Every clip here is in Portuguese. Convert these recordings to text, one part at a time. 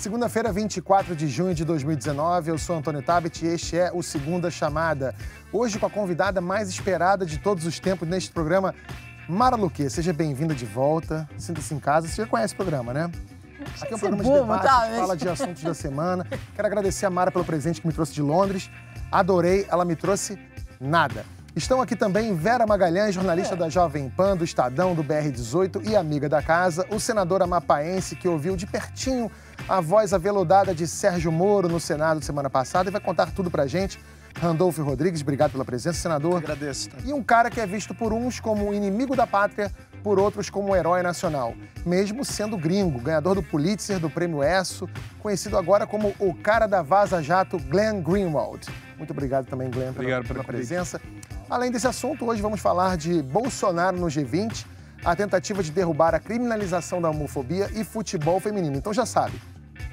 Segunda-feira, 24 de junho de 2019, eu sou Antônio Tabet e este é o Segunda Chamada. Hoje com a convidada mais esperada de todos os tempos neste programa, Mara Luque. Seja bem-vinda de volta, sinta-se em casa. Você já conhece o programa, né? Aqui é um programa de debate, tá, mas... fala de assuntos da semana. Quero agradecer a Mara pelo presente que me trouxe de Londres. Adorei, ela me trouxe nada. Estão aqui também Vera Magalhães, jornalista da Jovem Pan, do Estadão, do BR18 e amiga da casa, o senador amapaense que ouviu de pertinho a voz aveludada de Sérgio Moro no Senado semana passada e vai contar tudo pra gente. Randolfo Rodrigues, obrigado pela presença, senador. Eu agradeço. Tá? E um cara que é visto por uns como inimigo da pátria, por outros como um herói nacional, mesmo sendo gringo, ganhador do Pulitzer, do Prêmio ESSO, conhecido agora como o cara da Vaza Jato, Glenn Greenwald. Muito obrigado também, Glenn, pela, pela presença. Além desse assunto, hoje vamos falar de Bolsonaro no G20, a tentativa de derrubar a criminalização da homofobia e futebol feminino. Então já sabe,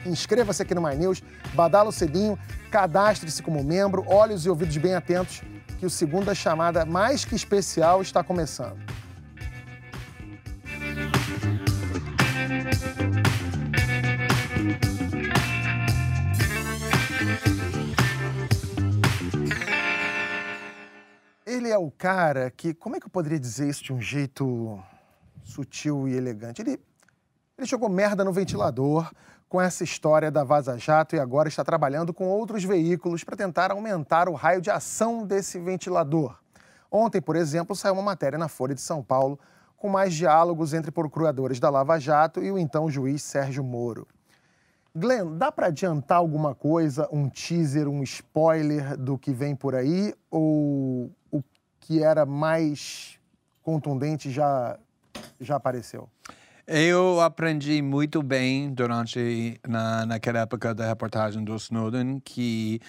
inscreva-se aqui no My News, badala o cedinho, cadastre-se como membro, olhos e ouvidos bem atentos, que o segunda chamada mais que especial está começando. ele é o cara que, como é que eu poderia dizer isso de um jeito sutil e elegante? Ele, ele jogou merda no ventilador com essa história da Vaza Jato e agora está trabalhando com outros veículos para tentar aumentar o raio de ação desse ventilador. Ontem, por exemplo, saiu uma matéria na Folha de São Paulo com mais diálogos entre procuradores da Lava Jato e o então juiz Sérgio Moro. Glenn, dá para adiantar alguma coisa, um teaser, um spoiler do que vem por aí? Ou que era mais contundente já, já apareceu? Eu aprendi muito bem durante na, naquela época da reportagem do Snowden que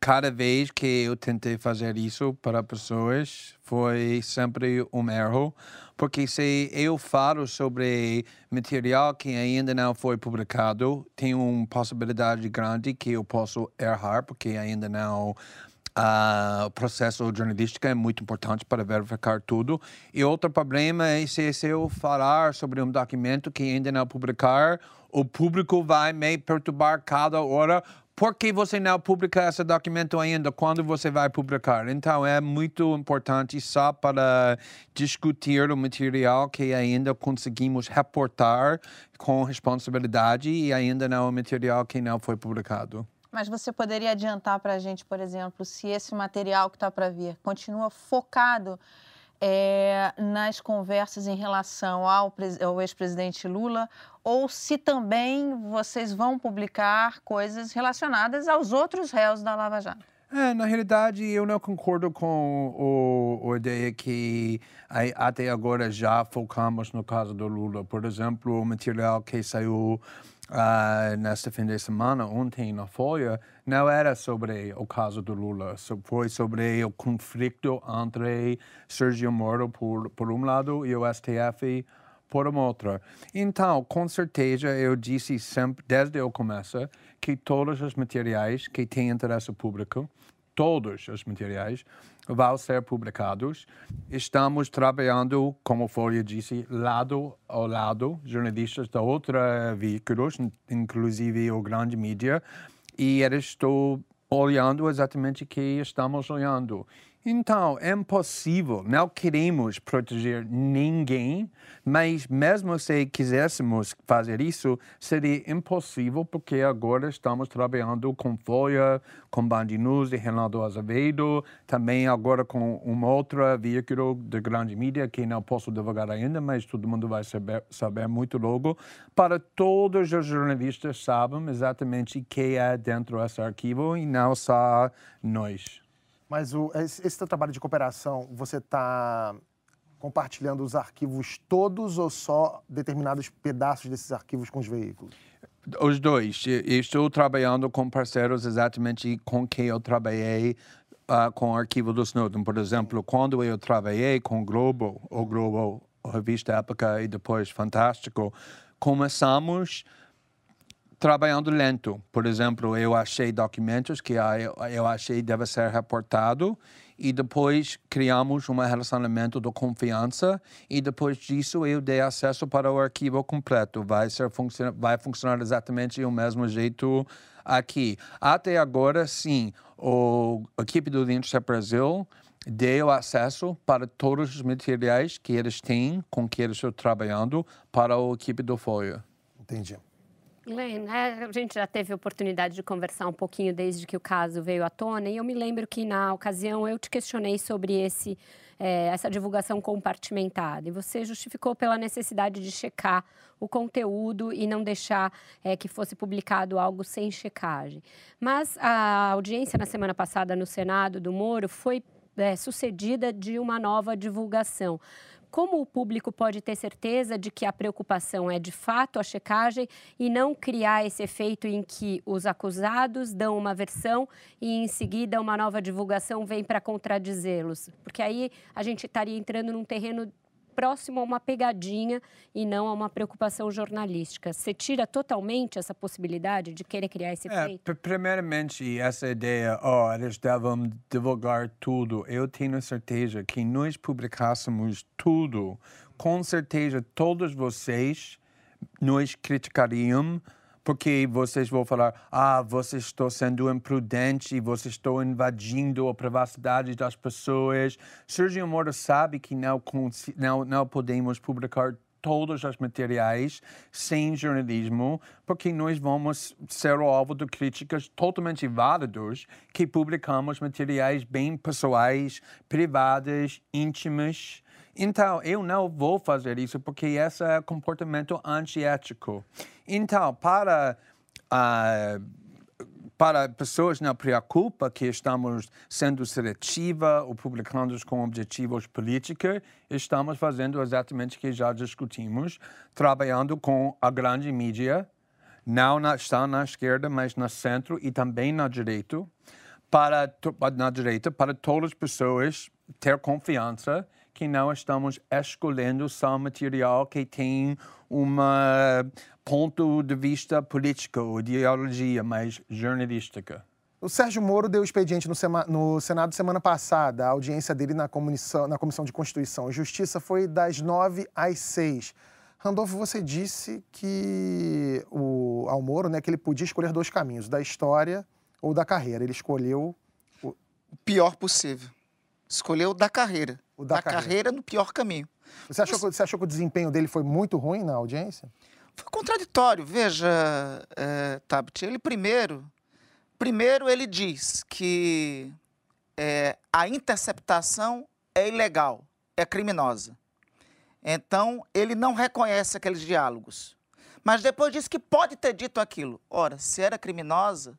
cada vez que eu tentei fazer isso para pessoas foi sempre um erro, porque se eu falo sobre material que ainda não foi publicado, tem uma possibilidade grande que eu posso errar, porque ainda não Uh, o processo jornalístico é muito importante para verificar tudo. E outro problema é se, se eu falar sobre um documento que ainda não publicar, o público vai me perturbar cada hora. Por que você não publica esse documento ainda? Quando você vai publicar? Então, é muito importante só para discutir o material que ainda conseguimos reportar com responsabilidade e ainda não o material que não foi publicado. Mas você poderia adiantar para a gente, por exemplo, se esse material que está para vir continua focado é, nas conversas em relação ao, ao ex-presidente Lula ou se também vocês vão publicar coisas relacionadas aos outros réus da Lava Jato? É, na realidade, eu não concordo com o, a ideia que até agora já focamos no caso do Lula. Por exemplo, o material que saiu uh, nesta fim de semana, ontem na Folha, não era sobre o caso do Lula, foi sobre o conflito entre Sergio Moro por, por um lado e o STF por outro. Então, com certeza, eu disse sempre, desde o começo, que todos os materiais que têm interesse público, todos os materiais, vão ser publicados. Estamos trabalhando, como Folha disse, lado ao lado, jornalistas de outros veículos, inclusive o grande mídia, e eu estou olhando exatamente o que estamos olhando. Então, é impossível, não queremos proteger ninguém, mas mesmo se quiséssemos fazer isso, seria impossível, porque agora estamos trabalhando com Folha, com Band News e Renato Azevedo, também agora com um outro veículo de grande mídia que não posso divulgar ainda, mas todo mundo vai saber, saber muito logo, para todos os jornalistas sabem exatamente o que é dentro desse arquivo e não só nós. Mas o, esse, esse trabalho de cooperação, você está compartilhando os arquivos todos ou só determinados pedaços desses arquivos com os veículos? Os dois. Estou trabalhando com parceiros exatamente com quem eu trabalhei uh, com o arquivo do Snowden. Por exemplo, quando eu trabalhei com Globo, o Globo, a revista Época e depois Fantástico, começamos trabalhando lento. Por exemplo, eu achei documentos que eu achei deve ser reportado e depois criamos um relacionamento de confiança e depois disso eu dei acesso para o arquivo completo. Vai, ser, vai funcionar exatamente do mesmo jeito aqui. Até agora, sim, o, a equipe do Lindsay Brasil deu acesso para todos os materiais que eles têm, com que eles estão trabalhando, para a equipe do Folha. Entendi. Len, né, a gente já teve oportunidade de conversar um pouquinho desde que o caso veio à tona, e eu me lembro que na ocasião eu te questionei sobre esse, é, essa divulgação compartimentada, e você justificou pela necessidade de checar o conteúdo e não deixar é, que fosse publicado algo sem checagem. Mas a audiência na semana passada no Senado do Moro foi é, sucedida de uma nova divulgação. Como o público pode ter certeza de que a preocupação é de fato a checagem e não criar esse efeito em que os acusados dão uma versão e em seguida uma nova divulgação vem para contradizê-los? Porque aí a gente estaria entrando num terreno próximo a uma pegadinha e não a uma preocupação jornalística. Você tira totalmente essa possibilidade de querer criar esse é? Primeiramente, essa ideia, oh, eles devem divulgar tudo. Eu tenho certeza que nós publicássemos tudo, com certeza todos vocês, nós criticaríamos porque vocês vão falar, ah, vocês estão sendo imprudente, vocês estão invadindo a privacidade das pessoas. Sergio Moro sabe que não, não, não podemos publicar todos os materiais sem jornalismo, porque nós vamos ser o alvo de críticas totalmente válidas que publicamos materiais bem pessoais, privados, íntimos. Então, eu não vou fazer isso porque esse é comportamento antiético. Então, para, uh, para pessoas não preocupa que estamos sendo seletiva ou publicando com objetivos políticos, estamos fazendo exatamente o que já discutimos, trabalhando com a grande mídia, não na, está na esquerda, mas no centro e também na direita, para, na direita, para todas as pessoas ter confiança que não estamos escolhendo só material que tem um ponto de vista político, ideologia, mais jornalística. O Sérgio Moro deu expediente no, no, Senado semana passada. A audiência dele na comissão, na comissão de Constituição e Justiça foi das nove às seis. Randolfo, você disse que o, ao Moro né, que ele podia escolher dois caminhos, da história ou da carreira. Ele escolheu o pior possível. Escolheu da carreira. O da, da carreira. carreira. no pior caminho. Você achou, Mas... que, você achou que o desempenho dele foi muito ruim na audiência? Foi contraditório. Veja, é, Tabit, ele primeiro, primeiro ele diz que é, a interceptação é ilegal, é criminosa. Então, ele não reconhece aqueles diálogos. Mas depois diz que pode ter dito aquilo. Ora, se era criminosa,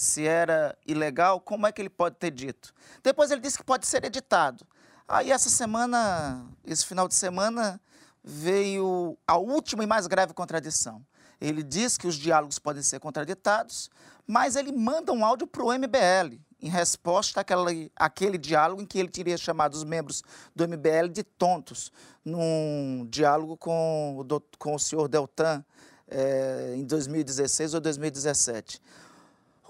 se era ilegal, como é que ele pode ter dito? Depois ele disse que pode ser editado. Aí essa semana, esse final de semana, veio a última e mais grave contradição. Ele diz que os diálogos podem ser contraditados, mas ele manda um áudio para o MBL, em resposta àquele, àquele diálogo em que ele teria chamado os membros do MBL de tontos, num diálogo com o, com o senhor Deltan é, em 2016 ou 2017.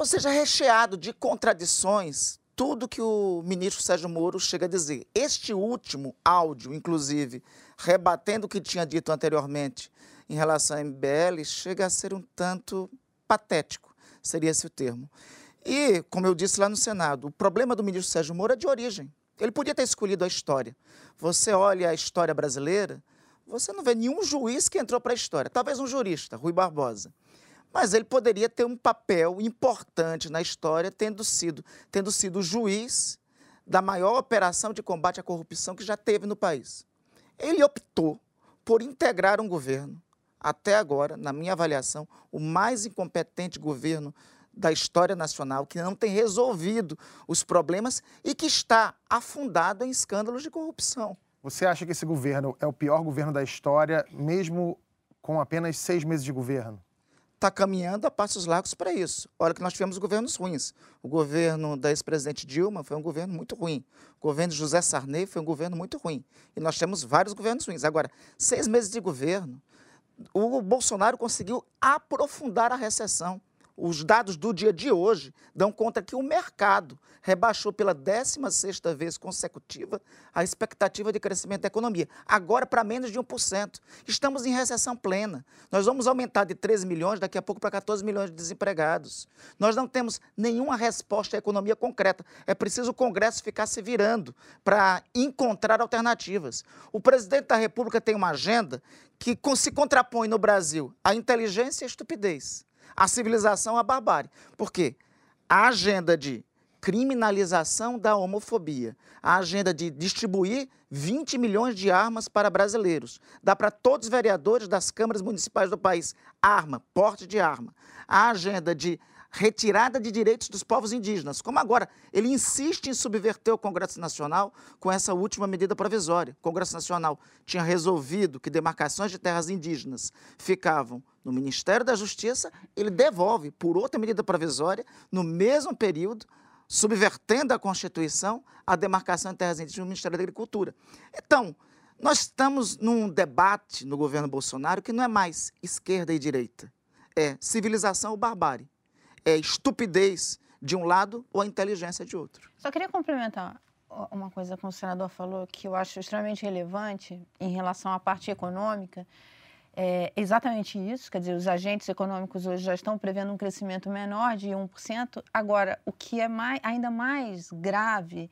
Ou seja, recheado de contradições, tudo que o ministro Sérgio Moro chega a dizer. Este último áudio, inclusive, rebatendo o que tinha dito anteriormente em relação à MBL, chega a ser um tanto patético, seria esse o termo. E, como eu disse lá no Senado, o problema do ministro Sérgio Moro é de origem. Ele podia ter escolhido a história. Você olha a história brasileira, você não vê nenhum juiz que entrou para a história. Talvez um jurista, Rui Barbosa mas ele poderia ter um papel importante na história, tendo sido, tendo sido juiz da maior operação de combate à corrupção que já teve no país. Ele optou por integrar um governo, até agora, na minha avaliação, o mais incompetente governo da história nacional, que não tem resolvido os problemas e que está afundado em escândalos de corrupção. Você acha que esse governo é o pior governo da história, mesmo com apenas seis meses de governo? Está caminhando a passos largos para isso. Olha que nós tivemos governos ruins. O governo da ex-presidente Dilma foi um governo muito ruim. O governo de José Sarney foi um governo muito ruim. E nós temos vários governos ruins. Agora, seis meses de governo, o Bolsonaro conseguiu aprofundar a recessão. Os dados do dia de hoje dão conta que o mercado rebaixou pela 16ª vez consecutiva a expectativa de crescimento da economia, agora para menos de 1%. Estamos em recessão plena. Nós vamos aumentar de 13 milhões daqui a pouco para 14 milhões de desempregados. Nós não temos nenhuma resposta à economia concreta. É preciso o Congresso ficar se virando para encontrar alternativas. O presidente da República tem uma agenda que se contrapõe no Brasil à inteligência e à estupidez, à civilização à barbárie. Por quê? A agenda de criminalização da homofobia, a agenda de distribuir 20 milhões de armas para brasileiros, dá para todos os vereadores das câmaras municipais do país arma, porte de arma, a agenda de retirada de direitos dos povos indígenas. Como agora ele insiste em subverter o Congresso Nacional com essa última medida provisória. O Congresso Nacional tinha resolvido que demarcações de terras indígenas ficavam no Ministério da Justiça, ele devolve por outra medida provisória, no mesmo período, subvertendo a Constituição, a demarcação de terras indígenas no Ministério da Agricultura. Então, nós estamos num debate no governo Bolsonaro que não é mais esquerda e direita, é civilização ou barbárie é estupidez de um lado ou a inteligência de outro. Só queria complementar uma coisa que o senador falou que eu acho extremamente relevante em relação à parte econômica. É exatamente isso, quer dizer, os agentes econômicos hoje já estão prevendo um crescimento menor de 1%. Agora, o que é mais, ainda mais grave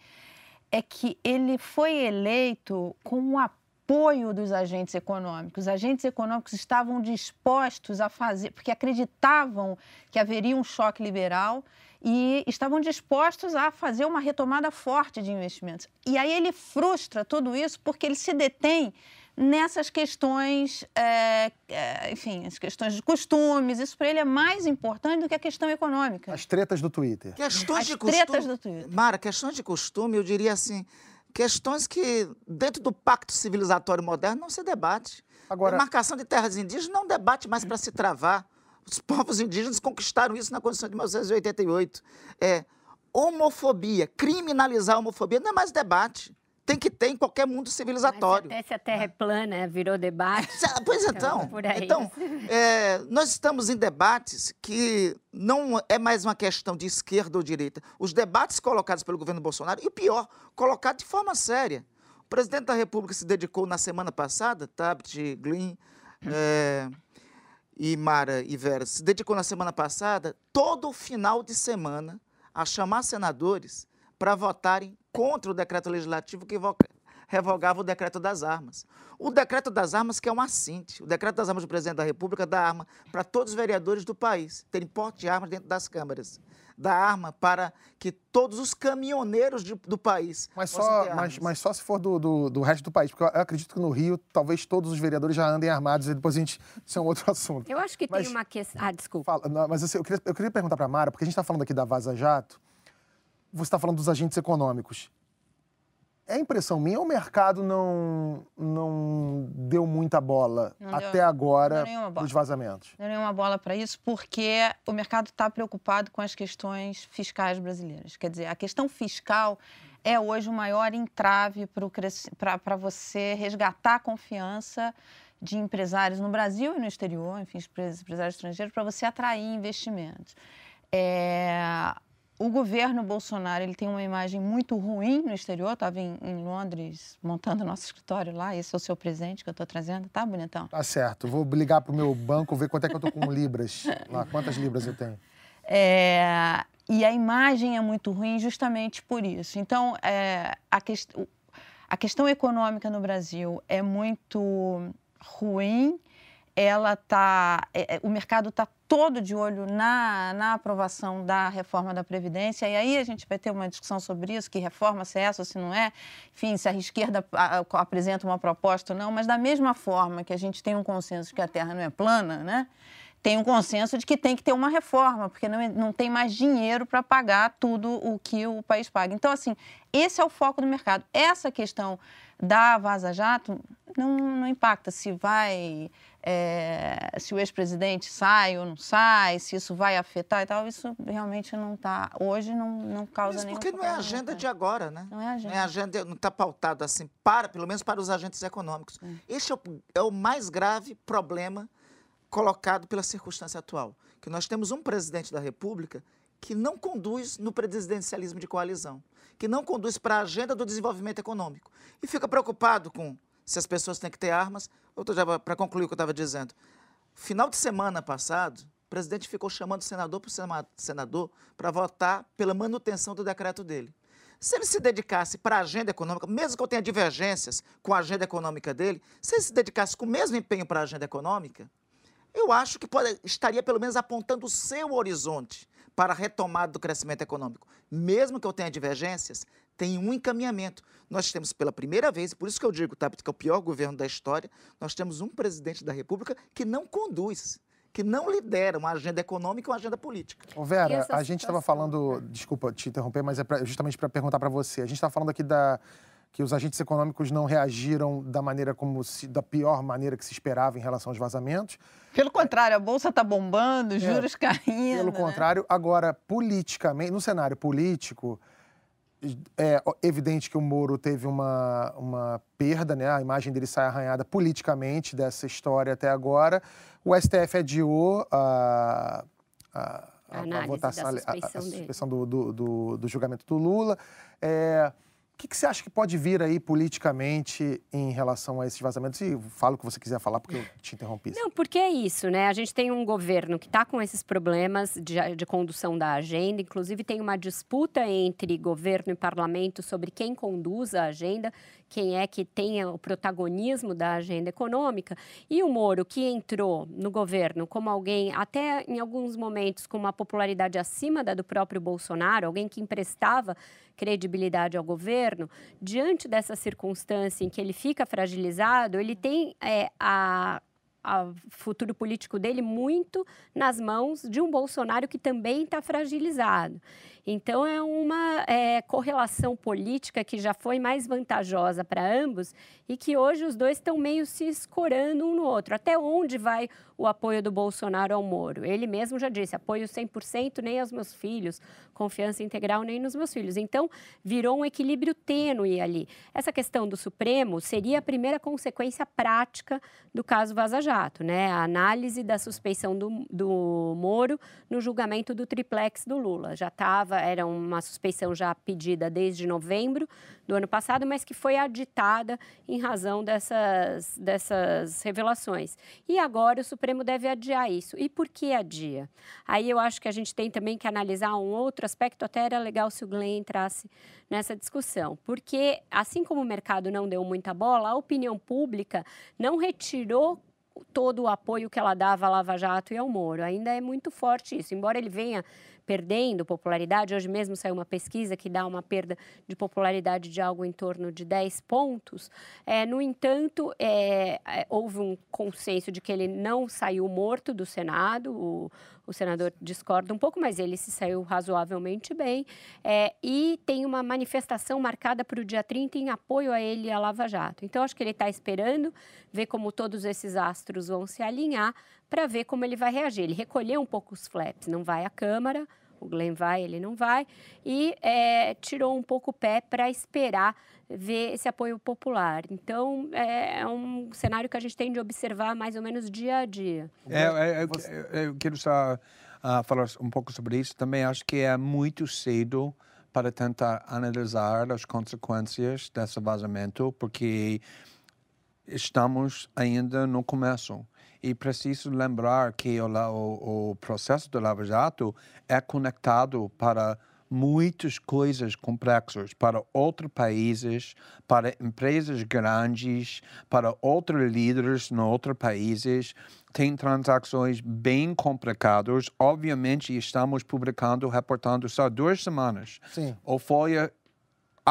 é que ele foi eleito com apoio apoio dos agentes econômicos. Os agentes econômicos estavam dispostos a fazer, porque acreditavam que haveria um choque liberal e estavam dispostos a fazer uma retomada forte de investimentos. E aí ele frustra tudo isso porque ele se detém nessas questões, é, é, enfim, as questões de costumes. Isso para ele é mais importante do que a questão econômica. As tretas do Twitter. Questões As de tretas costume. do Twitter. Mara, questões de costume, eu diria assim, questões que, dentro do pacto civilizatório moderno, não se debate. Agora- A marcação de terras indígenas não debate mais para se travar. Os povos indígenas conquistaram isso na Constituição de 1988. É, homofobia, criminalizar a homofobia não é mais debate. Tem que ter em qualquer mundo civilizatório. Até se a Terra é plana, virou debate. Pois então, por aí. então é, nós estamos em debates que não é mais uma questão de esquerda ou direita. Os debates colocados pelo governo Bolsonaro, e pior, colocados de forma séria. O presidente da República se dedicou na semana passada, Tabit, Glyn é, e Mara e Vera, se dedicou na semana passada, todo final de semana, a chamar senadores para votarem contra o decreto legislativo que revogava o decreto das armas. O decreto das armas que é um assinte. O decreto das armas do presidente da República dá arma para todos os vereadores do país, terem porte de armas dentro das câmaras. Dá arma para que todos os caminhoneiros de- do país Mas só, ter mas, mas só se for do, do, do resto do país, porque eu eu acredito que no Rio talvez todos os vereadores já andem armados e depois a gente. Isso é um outro assunto. Eu acho que Mas- tem uma questão. Ah, desculpa. Fala, não, mas assim, eu, queria, eu queria perguntar para a Mara, porque a gente está falando aqui da Vaza Jato, você está falando dos agentes econômicos. É impressão minha o mercado não, não deu muita bola Não até deu- agora deu bola. dos vazamentos? Não é nenhuma bola para isso, porque o mercado está preocupado com as questões fiscais brasileiras. Quer dizer, a questão fiscal é hoje o maior entrave para você resgatar a confiança de empresários no Brasil e no exterior, enfim, empre- empresários estrangeiros, para você atrair investimentos. É, o governo Bolsonaro ele tem uma imagem muito ruim no exterior. Estava em, em Londres montando nosso escritório lá. Esse é o seu presente que eu estou trazendo, tá, bonitão? Tá certo. Vou ligar pro meu banco, ver quanto é que eu tô com libras. Lá, quantas libras eu tenho. É, e a imagem é muito ruim justamente por isso. Então, é, a, quest o- a questão econômica no Brasil é muito ruim. Ela tá, é, é, o mercado está todo de olho na, na aprovação da reforma da Previdência, e aí a gente vai ter uma discussão sobre isso, que reforma se é essa ou se não é, enfim, se a esquerda apresenta uma proposta ou não, mas da mesma forma que a gente tem um consenso de que a Terra não é plana, né? tem um consenso de que tem que ter uma reforma, porque não, não tem mais dinheiro para pagar tudo o que o país paga. Então, assim, esse é o foco do mercado. Essa questão da Vaza Jato não, não impacta se vai, é, se o ex-presidente sai ou não sai, se isso vai afetar e tal. Isso realmente não está, hoje não, não causa Mas nenhum porque não é agenda mercado. de agora, né? Não é agenda. Não é agenda, não está pautado assim, para, pelo menos para os agentes econômicos. Este é o, é o mais grave problema colocado pela circunstância atual, que nós temos um presidente da República que não conduz no presidencialismo de coalizão, que não conduz para a agenda do desenvolvimento econômico e fica preocupado com se as pessoas têm que ter armas. Para concluir o que eu estava dizendo, final de semana passado, o presidente ficou chamando o senador por senador para votar pela manutenção do decreto dele. Se ele se dedicasse para a agenda econômica, mesmo que eu tenha divergências com a agenda econômica dele, se ele se dedicasse com o mesmo empenho para a agenda econômica, eu acho que pode, estaria pelo menos apontando o seu horizonte para a retomada do crescimento econômico. Mesmo que eu tenha divergências, tem um encaminhamento. Nós temos pela primeira vez, por isso que eu digo, tá, que é o pior governo da história, nós temos um presidente da República que não conduz que não lidera uma agenda econômica e uma agenda política. Ô Vera, a gente estava falando, desculpa te interromper, mas é pra, justamente para perguntar para você. A gente estava falando aqui da que os agentes econômicos não reagiram da maneira como se, da pior maneira que se esperava em relação aos vazamentos. Pelo contrário, a bolsa está bombando, é. juros é, caindo. Pelo né? contrário, agora politicamente, no cenário político, é evidente que o Moro teve uma, uma perda, né? A imagem dele sai arranhada politicamente dessa história até agora. O STF adiou a, a, a, a votação, a, a, suspeição do, do, do, do, julgamento do Lula. É, o que, que, você acha que pode vir aí politicamente em relação a esses vazamentos? E fala o que você quiser falar, porque eu te interrompi. Não, porque é isso, né? A gente tem um governo que está com esses problemas de, de, condução da agenda, inclusive tem uma disputa entre governo e parlamento sobre quem conduz a agenda, quem é que tenha o protagonismo da agenda econômica. E o Moro, que entrou no governo como alguém, até em alguns momentos, com uma popularidade acima da do próprio Bolsonaro, alguém que emprestava credibilidade ao governo, diante dessa circunstância em que ele fica fragilizado, ele tem é, a o futuro político dele muito nas mãos de um Bolsonaro que também está fragilizado. Então, é uma é, correlação política que já foi mais vantajosa para ambos e que hoje os dois estão meio se escorando um no outro. Até onde vai o apoio do Bolsonaro ao Moro? Ele mesmo já disse: apoio 100% nem aos meus filhos, confiança integral nem nos meus filhos. Então, virou um equilíbrio tênue ali. Essa questão do Supremo seria a primeira consequência prática do caso Vaza Jato, né? A análise da suspeição do, do Moro no julgamento do triplex do Lula. Já estava era uma suspeição já pedida desde novembro do ano passado, mas que foi aditada em razão dessas, dessas revelações. E agora o Supremo deve adiar isso. E por que adia? Aí eu acho que a gente tem também que analisar um outro aspecto, até era legal se o Glenn entrasse nessa discussão, porque assim como o mercado não deu muita bola, a opinião pública não retirou todo o apoio que ela dava à Lava Jato e ao Moro. Ainda é muito forte isso. Embora ele venha perdendo popularidade. Hoje mesmo saiu uma pesquisa que dá uma perda de popularidade de algo em torno de 10 pontos. É, no entanto, é, é, houve um consenso de que ele não saiu morto do Senado. O, o senador discorda um pouco, mas ele se saiu razoavelmente bem. É, e tem uma manifestação marcada para o dia 30 em apoio a ele e a Lava Jato. Então, acho que ele está esperando ver como todos esses astros vão se alinhar para ver como ele vai reagir. Ele recolheu um pouco os flaps, não vai à Câmara, o Glenn vai, ele não vai, e é, tirou um pouco o pé para esperar ver esse apoio popular. Então, é, é, um cenário que a gente tem de observar mais ou menos dia a dia. É, é, é eu quero só uh, falar um pouco sobre isso. Também acho que é muito cedo para tentar analisar as consequências desse vazamento, porque estamos ainda no começo. E preciso lembrar que o, o, o processo do Lava Jato é conectado para muitas coisas complexas para outros países, para empresas grandes, para outros líderes em outros países. Tem transações bem complicadas. Obviamente, estamos publicando, reportando só duas semanas. Sim. O Folha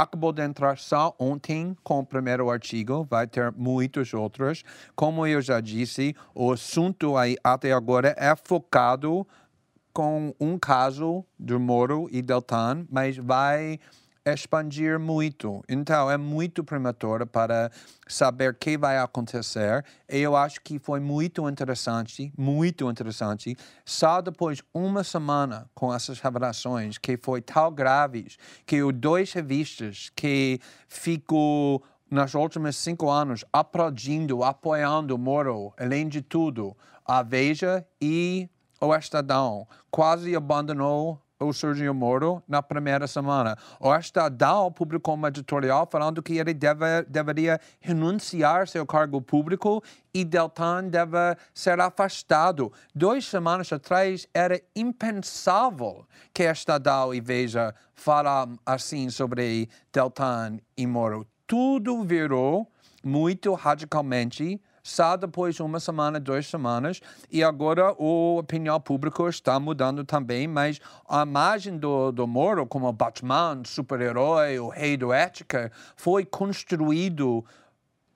acabou de entrar só ontem com o primeiro artigo, vai ter muitos outros. Como eu já disse, o assunto aí até agora é focado com um caso do Moro e Deltan, mas vai expandir muito. Então, é muito prematuro para saber o que vai acontecer. Eu acho que foi muito interessante, muito interessante, só depois de uma semana com essas revelações, que foi tão graves, que os dois revistas que ficou nos últimos cinco anos aplaudindo, apoiando Moro, além de tudo, a Veja e o Estadão quase abandonou o Sergio Moro na primeira semana. O Estadão publicou uma editorial falando que ele deve, deveria renunciar seu cargo público e Deltan deve ser afastado. Duas semanas atrás era impensável que Estadão e Veja falam assim sobre Deltan e Moro. Tudo virou muito radicalmente só depois de uma semana, duas semanas, e agora a opinião pública está mudando também, mas a imagem do, do Moro como Batman, super-herói, o rei do ética, foi construído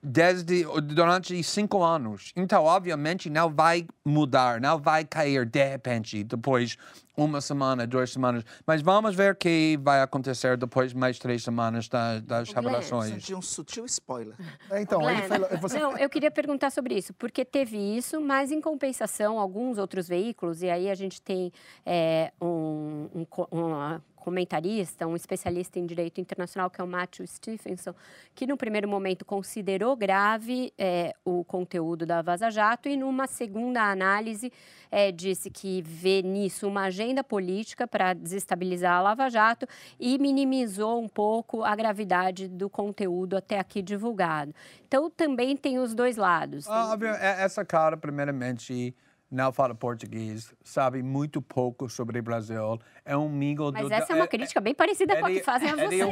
desde durante cinco anos. Então, obviamente, não vai mudar, não vai cair de repente depois uma semana, duas semanas. Mas vamos ver o que vai acontecer depois de mais três semanas das, das revelações. Senti um sutil spoiler. É, então, ele falou, você... Não, eu queria perguntar sobre isso, porque teve isso, mas em compensação, alguns outros veículos, e aí a gente tem é, um, um, uma comentarista, um especialista em direito internacional, que é o Matthew Stephenson, que no primeiro momento considerou grave é, o conteúdo da Vaza Jato e numa segunda análise é, disse que vê nisso uma agenda política para desestabilizar a Lava Jato e minimizou um pouco a gravidade do conteúdo até aqui divulgado. Então também tem os dois lados. Ah, essa cara, primeiramente não fala português, sabe muito pouco sobre o Brasil. É um amigo Mas do, essa é uma é, crítica bem parecida com a que fazem a você.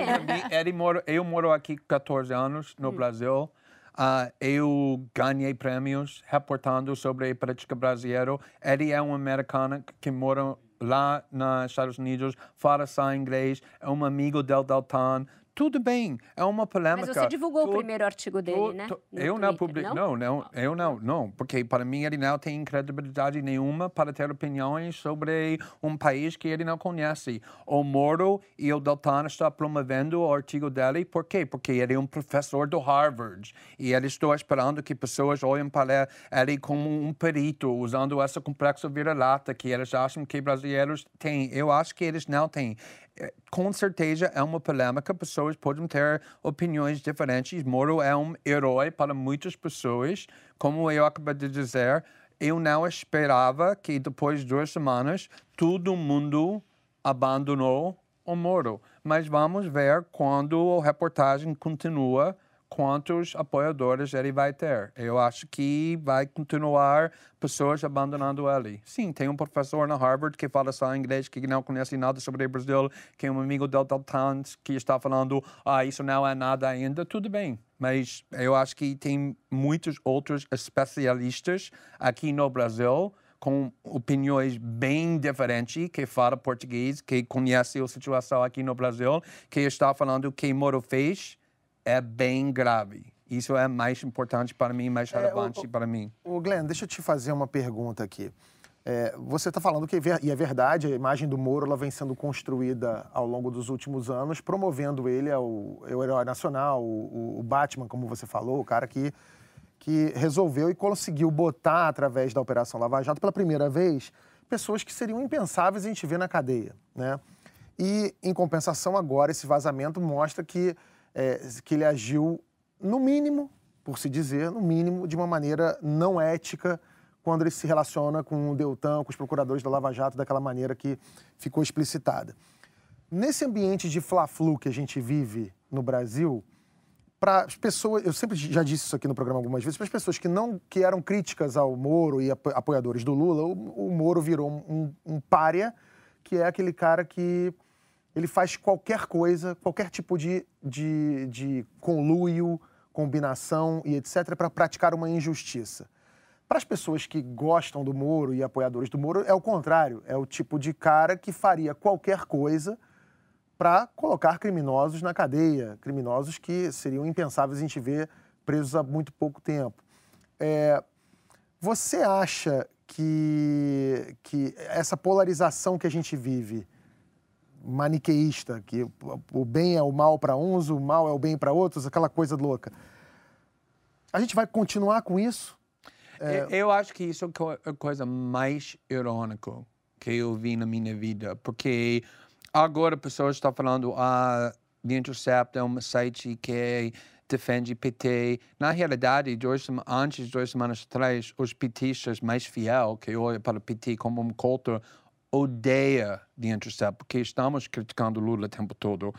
Ele, moro, eu moro aqui 14 anos no hum. Brasil. Uh, eu ganhei prêmios reportando sobre a política brasileira. Ele é um americano que mora lá nos Estados Unidos, fala só inglês, é um amigo del Deltan tudo bem, é uma polêmica. Mas você divulgou tu, o primeiro artigo dele, tu, né? Tu, eu não publiquei, não? não, não, eu não, não, porque para mim ele não tem credibilidade nenhuma para ter opiniões sobre um país que ele não conhece. O Moro e o Deltan estão promovendo o artigo dele, por quê? Porque ele é um professor do Harvard e ele está esperando que pessoas olhem para ele como um perito, usando esse complexo vira-lata que eles acham que brasileiros têm. Eu acho que eles não têm com certeza é uma polêmica, pessoas podem ter opiniões diferentes. Moro é um herói para muitas pessoas, como eu acabei de dizer. Eu não esperava que depois de duas semanas todo mundo abandonou o Moro. Mas vamos ver quando a reportagem continua quantos apoiadores ele vai ter. Eu acho que vai continuar pessoas abandonando ele. Sim, tem um professor na Harvard que fala só inglês, que não conhece nada sobre o Brasil, que é um amigo del Deltan que está falando, ah, isso não é nada ainda. Tudo bem, mas eu acho que tem muitos outros especialistas aqui no Brasil com opiniões bem diferentes, que fala português, que conhece a situação aqui no Brasil, que está falando que Moro fez é bem grave. Isso é mais importante para mim, mais relevante é, o, para mim. O Glenn, deixa eu te fazer uma pergunta aqui. É, você está falando que, e é verdade, a imagem do Moro ela vem sendo construída ao longo dos últimos anos, promovendo ele ao, ao herói nacional, o, o, Batman, como você falou, o cara que, que resolveu e conseguiu botar, através da Operação Lava Jato, pela primeira vez, pessoas que seriam impensáveis a gente ver na cadeia. Né? E, em compensação, agora, esse vazamento mostra que é, que ele agiu, no mínimo, por se dizer, no mínimo, de uma maneira não ética quando ele se relaciona com o Deltan, com os procuradores da Lava Jato, daquela maneira que ficou explicitada. Nesse ambiente de fla-flu que a gente vive no Brasil, para as pessoas, eu sempre já disse isso aqui no programa algumas vezes, para as pessoas que não que eram críticas ao Moro e apoiadores do Lula, o, o Moro virou um, um párea, que é aquele cara que ele faz qualquer coisa, qualquer tipo de, de, de conluio, combinação e etc., para praticar uma injustiça. Para as pessoas que gostam do Moro e apoiadores do Moro, é o contrário. É o tipo de cara que faria qualquer coisa para colocar criminosos na cadeia, criminosos que seriam impensáveis a gente ver presos há muito pouco tempo. É, você acha que, que essa polarização que a gente vive maniqueísta, que o bem é o mal para uns, o mal é o bem para outros, aquela coisa louca. A gente vai continuar com isso? É... Eu acho que isso é a coisa mais irônica que eu vi na minha vida, porque agora pessoas estão falando, ah, The Intercept é um site que defende PT. Na realidade, dois, antes de duas semanas atrás, os petistas mais fiel, que olham para o PT como um culto, odeia The Intercept, porque estamos criticando Lula o tempo todo.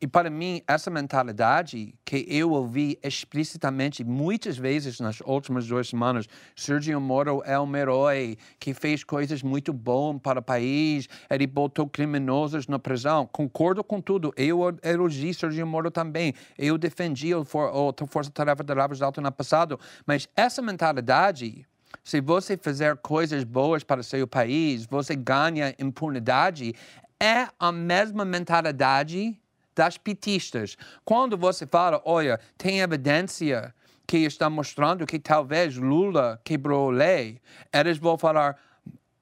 E para mim, essa mentalidade que eu ouvi explicitamente muitas vezes nas últimas duas semanas, Sergio Moro é um herói que fez coisas muito boas para o país, ele botou criminosos na prisão. Concordo com tudo. Eu elogio Sergio Moro também. Eu defendi o Força Tarefa de Lava Jato no passado. Mas essa mentalidade se você fizer coisas boas para seu país, você ganha impunidade. É a mesma mentalidade das petistas. Quando você fala, olha, tem evidência que está mostrando que talvez Lula quebrou lei, eles vão falar,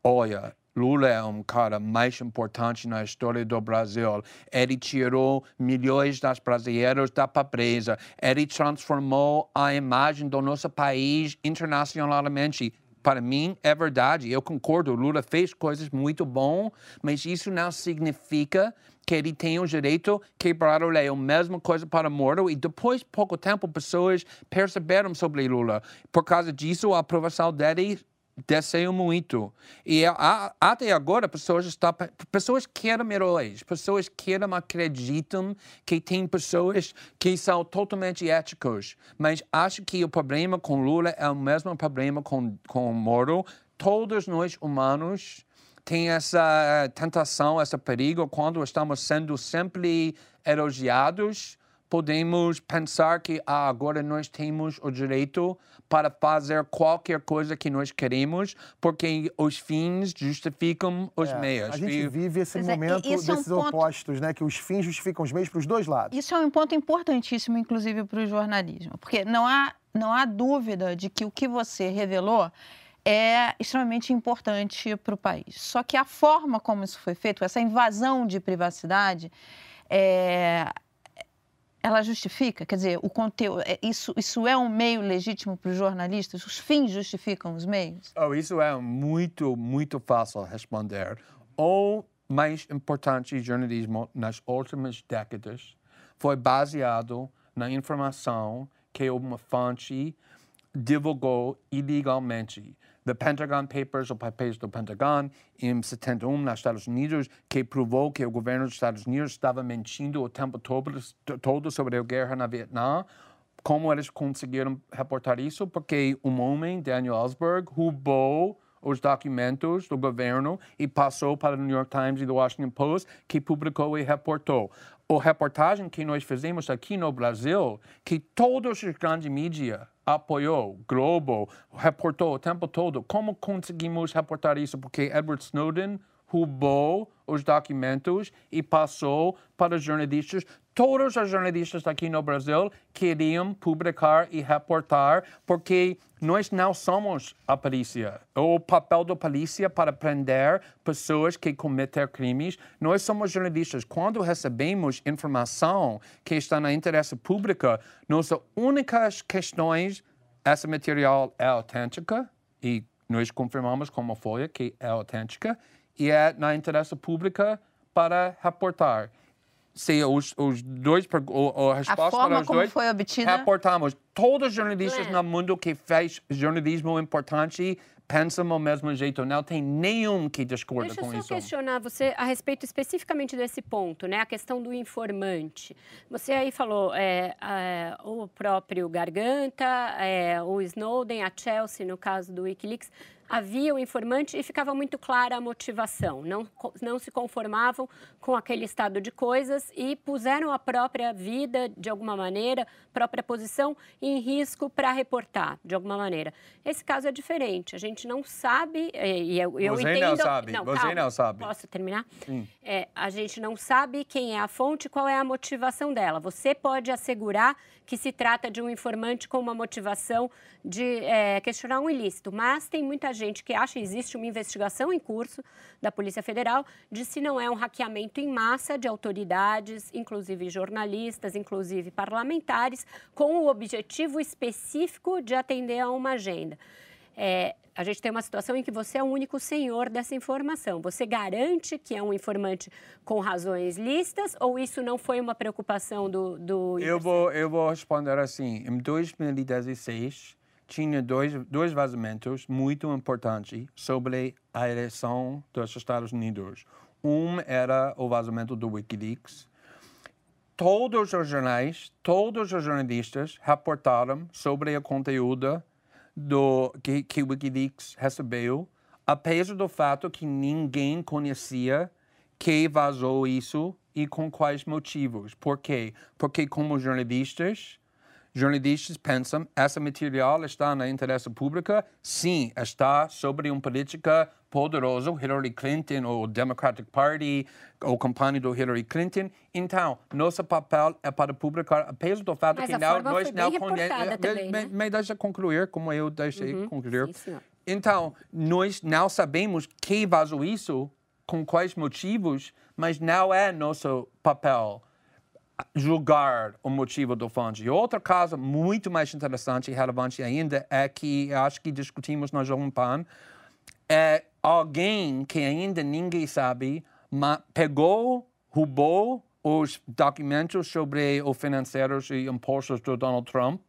olha, Lula é um cara mais importante na história do Brasil. Ele tirou milhões das brasileiros da pobreza. Ele transformou a imagem do nosso país internacionalmente para mim é verdade, eu concordo, Lula fez coisas muito bom, mas isso não significa que ele tem o direito de quebrar a lei. A mesma coisa para Moro. E depois, pouco tempo, pessoas perceberam sobre Lula. Por causa disso, a aprovação dele desceu muito. E a, até agora, pessoas estão, pessoas querem heróis, pessoas querem acreditam que tem pessoas que são totalmente éticos. Mas acho que o problema com Lula é o mesmo problema com, com Moro. Todos nós humanos tem essa tentação, esse perigo quando estamos sendo sempre elogiados podemos pensar que ah, agora nós temos o direito para fazer qualquer coisa que nós queremos, porque os fins justificam os é, meios. A gente e... vive esse pois é, momento é, desses é um ponto... opostos, né? Que os fins justificam os meios para os dois lados. Isso é um ponto importantíssimo, inclusive, para o jornalismo, porque não há, não há dúvida de que o que você revelou é extremamente importante para o país. Só que a forma como isso foi feito, essa invasão de privacidade, é, ela justifica? Quer dizer, o conteúdo, é, isso, isso é um meio legítimo para os jornalistas? Os fins justificam os meios? Oh, isso é muito, muito fácil responder. O mais importante jornalismo nas últimas décadas foi baseado na informação que uma fonte divulgou ilegalmente. The Pentagon Papers, ou papéis do Pentagon, em 71, nos Estados Unidos, que provou que o governo dos Estados Unidos estava mentindo o tempo todo, todo sobre a guerra na Vietnã. Como eles conseguiram reportar isso? Porque um homem, Daniel Ellsberg, roubou os documentos do governo e passou para o New York Times e do Washington Post, que publicou e reportou. A reportagem que nós fizemos aqui no Brasil, que todos os grandes mídias apoiou, Globo reportou o tempo todo. Como conseguimos reportar isso? Porque Edward Snowden roubou os documentos e passou para jornalistas. Todos os jornalistas aqui no Brasil queriam publicar e reportar, porque nós não somos a polícia. O papel da polícia para prender pessoas que cometem crimes, nós somos jornalistas. Quando recebemos informação que está na interesse pública, nossas únicas questões, esse material é autêntica e nós confirmamos como foi que é autêntica e é na interesse pública para reportar. Se os, os dois, a resposta a forma para os como dois, foi obtida... reportamos. Todos os jornalistas é. no mundo que fez jornalismo importante pensam do mesmo jeito. Não tem nenhum que discorda Deixa com isso. Deixa eu só questionar você a respeito especificamente desse ponto, né? A questão do informante. Você aí falou é, é, o próprio Garganta, é, o Snowden, a Chelsea, no caso do Wikileaks havia o informante e ficava muito clara a motivação. Não, não se conformavam com aquele estado de coisas e puseram a própria vida, de alguma maneira, própria posição em risco para reportar, de alguma maneira. Esse caso é diferente. A gente não sabe, e eu, eu Você entendo... não sabe. Não, Você calma, não sabe. Posso terminar? É, a gente não sabe quem é a fonte, qual é a motivação dela. Você pode assegurar que se trata de um informante com uma motivação de é, questionar um ilícito, mas tem muita gente que acha que existe uma investigação em curso da Polícia Federal de se não é um hackeamento em massa de autoridades, inclusive jornalistas, inclusive parlamentares, com o objetivo específico de atender a uma agenda. É, a gente tem uma situação em que você é o único senhor dessa informação. Você garante que é um informante com razões listas ou isso não foi uma preocupação do. do eu, vou, eu vou responder assim. Em 2016, tinha dois, dois vazamentos muito importantes sobre a eleição dos Estados Unidos. Um era o vazamento do Wikileaks. Todos os jornais, todos os jornalistas reportaram sobre o conteúdo do, que, que Wikileaks recebeu, apesar do fato que ninguém conhecia quem vazou isso e com quais motivos. Por quê? Porque como jornalistas, jornalistas pensam esse material está na interesse pública, sim, está sobre uma política poderosa, Hillary Clinton ou Democratic Party ou campanha do Hillary Clinton. Então, nosso papel é para publicar, apesar do fato mas que não, nós não conhecemos. Me, né? me deixa concluir como eu deixei uhum. concluir. Sim, então, nós não sabemos quem vazou isso, com quais motivos, mas não é nosso papel julgar o motivo do fonte. Outro caso muito mais interessante e relevante ainda é que acho que discutimos na Jovem Pan é alguém que ainda ninguém sabe pegou, roubou os documentos sobre os financeiros e impostos do Donald Trump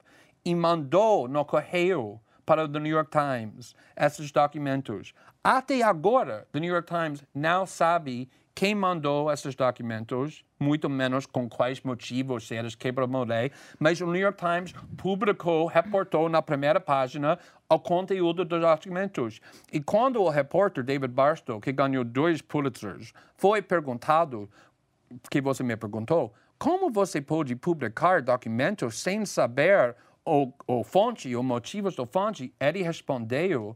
e mandou no correio para o The New York Times esses documentos. Até agora, The New York Times não sabe quem mandou esses documentos, muito menos com quais motivos, eles quebram a lei, mas o New York Times publicou, reportou na primeira página o conteúdo dos documentos. E quando o repórter David Barstow, que ganhou dois Pulitzers, foi perguntado, que você me perguntou, como você pode publicar documentos sem saber o, o fonte, os motivos do fonte? Ele respondeu,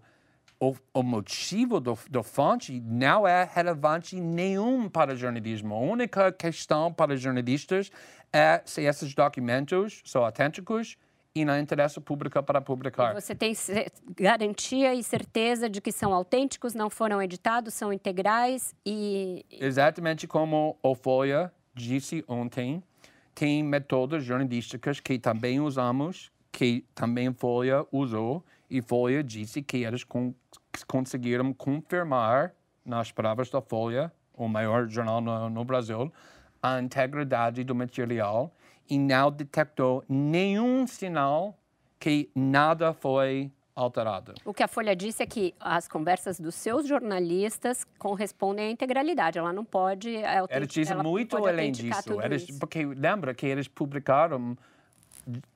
o, o, motivo do, do fonte não é relevante nenhum para o jornalismo. A única questão para jornalistas é se esses documentos são autênticos e não interessa pública para publicar. Você tem garantia e certeza de que são autênticos, não foram editados, são integrais e... Exatamente como o Folha disse ontem, tem métodos jornalísticas que também usamos, que também Folha usou, e Folha disse que eles conseguiram confirmar, nas palavras da Folha, o maior jornal no, no Brasil, a integridade do material e não detectou nenhum sinal que nada foi alterado. O que a Folha disse é que as conversas dos seus jornalistas correspondem à integralidade. Ela não pode. Eles dizem muito além disso. Eles, porque lembra que eles publicaram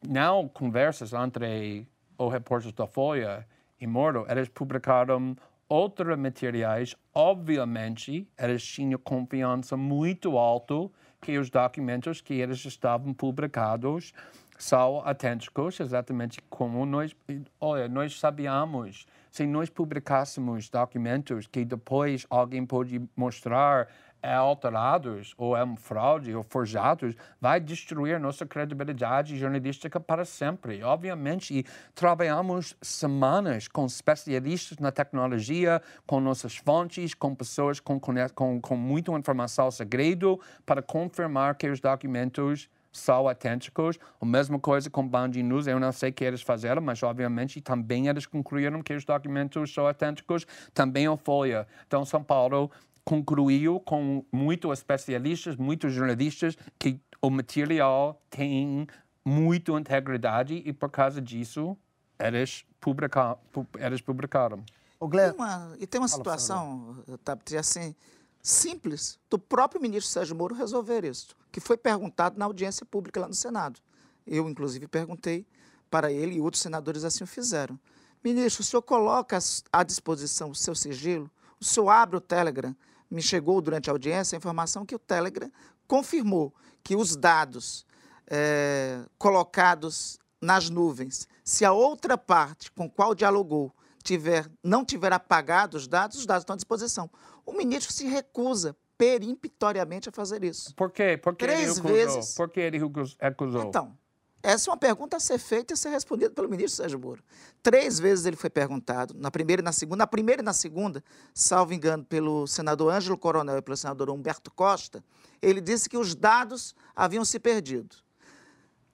não conversas entre os repórteres da Folha e Moro, eles publicaram outros materiais. Obviamente, eles tinham confiança muito alta que os documentos que eles estavam publicados são autênticos, exatamente como nós, olha, nós sabíamos, se nós publicássemos documentos que depois alguém pode mostrar alterados ou é um fraude ou forjados, vai destruir nossa credibilidade jornalística para sempre. Obviamente, e trabalhamos semanas com especialistas na tecnologia, com nossas fontes, com pessoas com, com, com muita informação segredo para confirmar que os documentos são autênticos. A mesma coisa com Band News, eu não sei o que eles fizeram, mas obviamente também eles concluíram que os documentos são autênticos. Também a Folha. Então, São Paulo concluiu com muitos especialistas, muitos jornalistas, que o material tem muita integridade e por causa disso eles, publica, eles publicaram. O Glenn... uma, e tem uma Fala, situação, Tabit, assim, simples do próprio ministro Sérgio Moro resolver isso, que foi perguntado na audiência pública lá no Senado. Eu, inclusive, perguntei para ele e outros senadores assim o fizeram. Ministro, o senhor coloca à disposição o seu sigilo, o senhor abre o Telegram me chegou durante a audiência a informação que o Telegram confirmou que os dados é, colocados nas nuvens, se a outra parte com qual dialogou tiver, não tiver apagado os dados, os dados estão à disposição. O ministro se recusa perimptoriamente a fazer isso. Por quê? Por que Três ele recusou? vezes. Por que ele recusou? Então, essa é uma pergunta a ser feita e a ser respondida pelo ministro Sérgio Moro. Três vezes ele foi perguntado, na primeira e na segunda. Na primeira e na segunda, salvo engano, pelo senador Ângelo Coronel e pelo senador Humberto Costa, ele disse que os dados haviam se perdido.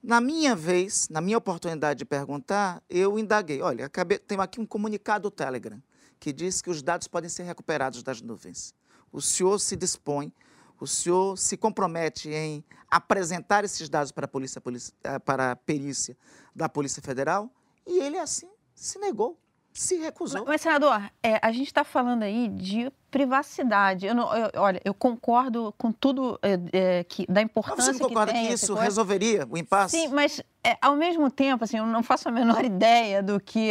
Na minha vez, na minha oportunidade de perguntar, eu indaguei. Olha, acabei, tem aqui um comunicado do Telegram que diz que os dados podem ser recuperados das nuvens. O senhor se dispõe, o senhor se compromete em apresentar esses dados para a, polícia, eh, para a perícia da Polícia Federal? E ele, assim, se negou se recusou. Mas, mas senador, é, a gente está falando aí de privacidade. Eu não, eu, olha, eu concordo com tudo é, que, da importância mas você não concorda que, que isso resolveria o impasse? Sim, mas é, ao mesmo tempo, assim, eu não faço a menor ideia do que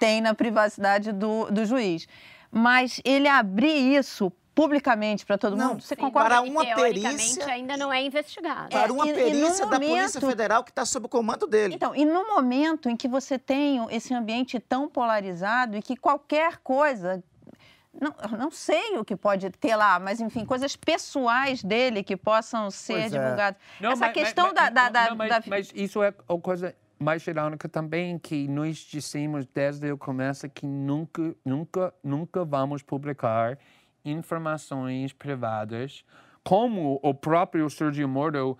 tem na privacidade do, do juiz. Mas ele abrir isso publicamente para todo não, mundo? Você sim, concorda para uma que, perícia ainda não é investigado. Para uma é, perícia da momento, Polícia Federal que está sob o comando dele. Então, e no momento em que você tem esse ambiente tão polarizado e que qualquer coisa não, não sei o que pode ter lá, mas enfim, coisas pessoais dele que possam ser é. divulgadas. Não, Essa mas, questão mas, da, da, não, mas, da, mas, isso é uma coisa mais irônica também, que nós dissemos desde o começo que nunca, nunca, nunca vamos publicar informações privadas, como o próprio Sergio Moro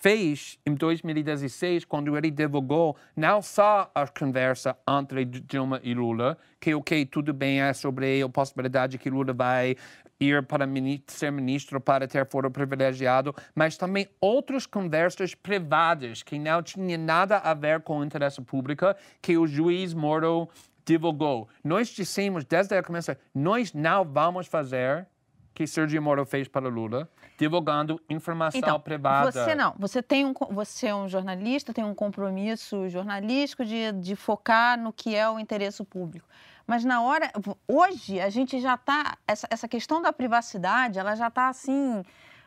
fez em 2016, quando ele divulgou não só a conversa entre Dilma e Lula, que ok, tudo bem, é sobre a possibilidade que Lula vai ir para ser ministro para ter foro privilegiado, mas também outras conversas privadas que não tinham nada a ver com o interesse público, que o juiz Moro divulgou. Nós dissemos desde o começo, nós não vamos fazer que Sergio Moro fez para Lula, divulgando informação então, privada. Você não, você tem um, você é um jornalista, tem um compromisso jornalístico de, de focar no que é o interesse público. Mas na hora, hoje a gente já está essa, essa questão da privacidade, ela já está assim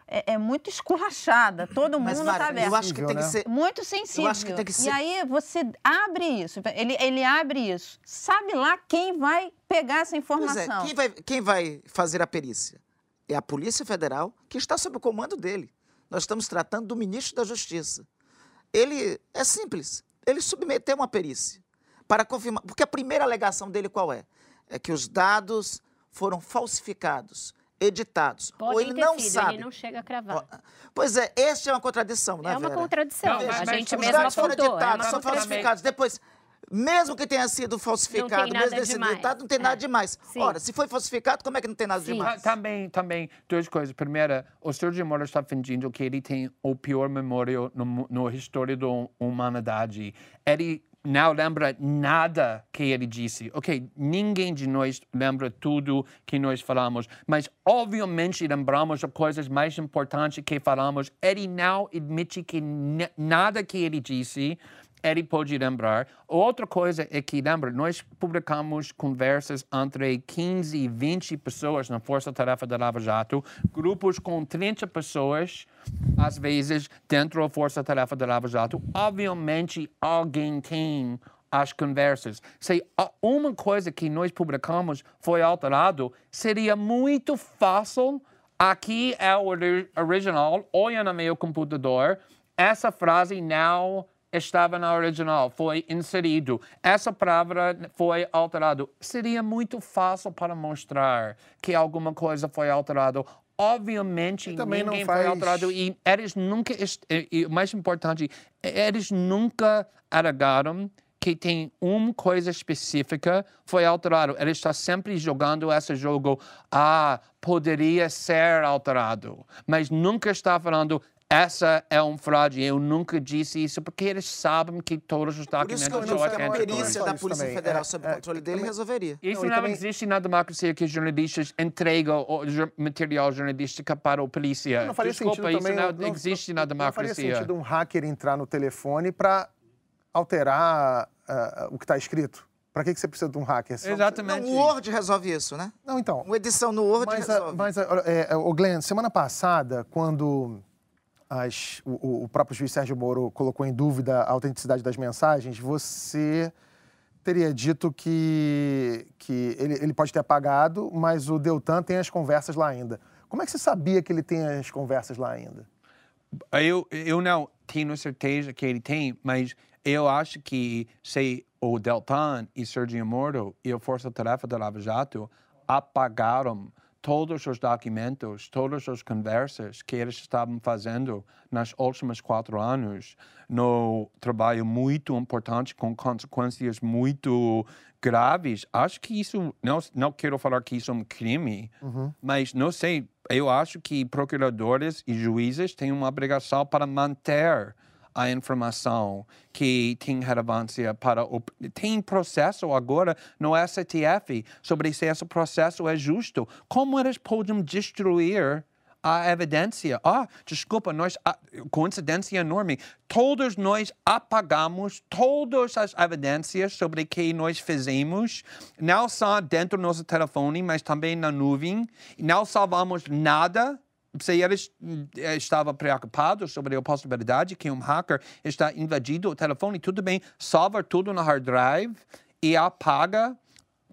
é, é muito esculachada. Todo Mas, mundo está aberto. Eu acho que tem que né? ser. Muito sensível. Eu acho que tem que ser. E aí você abre isso. Ele, ele abre isso. Sabe lá quem vai pegar essa informação. Pois é, quem vai, quem vai fazer a perícia? É a Polícia Federal, que está sob o comando dele. Nós estamos tratando do ministro da Justiça. Ele é simples. Ele submeteu uma perícia para confirmar. Porque a primeira alegação dele qual é? É que os dados foram falsificados editados. Podem ou ele não sido, sabe. Ele não chega a cravar. Pois é, esta é uma contradição, não é, É uma Vera? contradição. Não, a gente os mesmo dados foram apontou. editados, é são falsificados. Depois, mesmo que tenha sido falsificado, mesmo tenha sido editado, não tem é. nada demais. Sim. Ora, se foi falsificado, como é que não tem nada Sim. demais? Também, também, duas coisas. Primeira, o Sérgio Moro está fingindo que ele tem o pior memória no, no história da humanidade. Ele não lembra nada que ele disse. Ok, ninguém de nós lembra tudo que nós falamos, mas obviamente lembramos as coisas mais importantes que falamos. Ele não admite que nada que ele disse ele pode lembrar. Outra coisa é que, lembra, nós publicamos conversas entre 15 e 20 pessoas na Força Tarefa da Lava Jato, grupos com 30 pessoas, às vezes, dentro da Força Tarefa da Lava Jato. Obviamente, alguém tem as conversas. Se uma coisa que nós publicamos foi alterado, seria muito fácil. Aqui é o original, olha no meu computador, essa frase não estava na original, foi inserido. Essa palavra foi alterada. Seria muito fácil para mostrar que alguma coisa foi alterada. Obviamente, ninguém faz... foi alterado e eles nunca, e o mais importante, eles nunca alegaram que tem uma coisa específica foi alterado. Ele está sempre jogando esse jogo, ah, poderia ser alterado, mas nunca está falando essa é um fraude. Eu nunca disse isso porque eles sabem que todos os documentos são autênticos. a perícia da Polícia Federal é, sob o é, controle dele resolveria. Isso não, não também... existe na democracia que jornalistas entregam material jornalístico para a polícia. Não, não faria Desculpa, sentido isso também, não, não existe na democracia. Não faria sentido um hacker entrar no telefone para alterar uh, o que está escrito. Para que, que você precisa de um hacker? Exatamente. Não, o Word resolve isso, né? Não, então. Uma edição no Word mas, resolve. Mas, é, o Glenn, semana passada, quando as, o, o, próprio juiz Sérgio Moro colocou em dúvida a autenticidade das mensagens, você teria dito que, que ele, ele pode ter apagado, mas o Deltan tem as conversas lá ainda. Como é que você sabia que ele tem as conversas lá ainda? Eu, eu não tenho certeza que ele tem, mas eu acho que se o Deltan e Sergio Moro e a Força Tarefa da Lava Jato apagaram todos os documentos, todas as conversas que eles estavam fazendo nas últimos quatro anos, no trabalho muito importante com consequências muito graves. Acho que isso não não quero falar que isso é um crime, uhum. mas não sei. Eu acho que procuradores e juízes têm uma obrigação para manter a informação que tem relevância para o. Tem processo agora no STF sobre se esse processo é justo. Como eles podem destruir a evidência? Ah, desculpa, nós. Ah, coincidência enorme. Todos nós apagamos todas as evidências sobre o que nós fizemos, não só dentro do nosso telefone, mas também na nuvem. Não salvamos nada se eles eh, estavam preocupados sobre a possibilidade que um hacker está invadindo o telefone, tudo bem, salva tudo no hard drive e apaga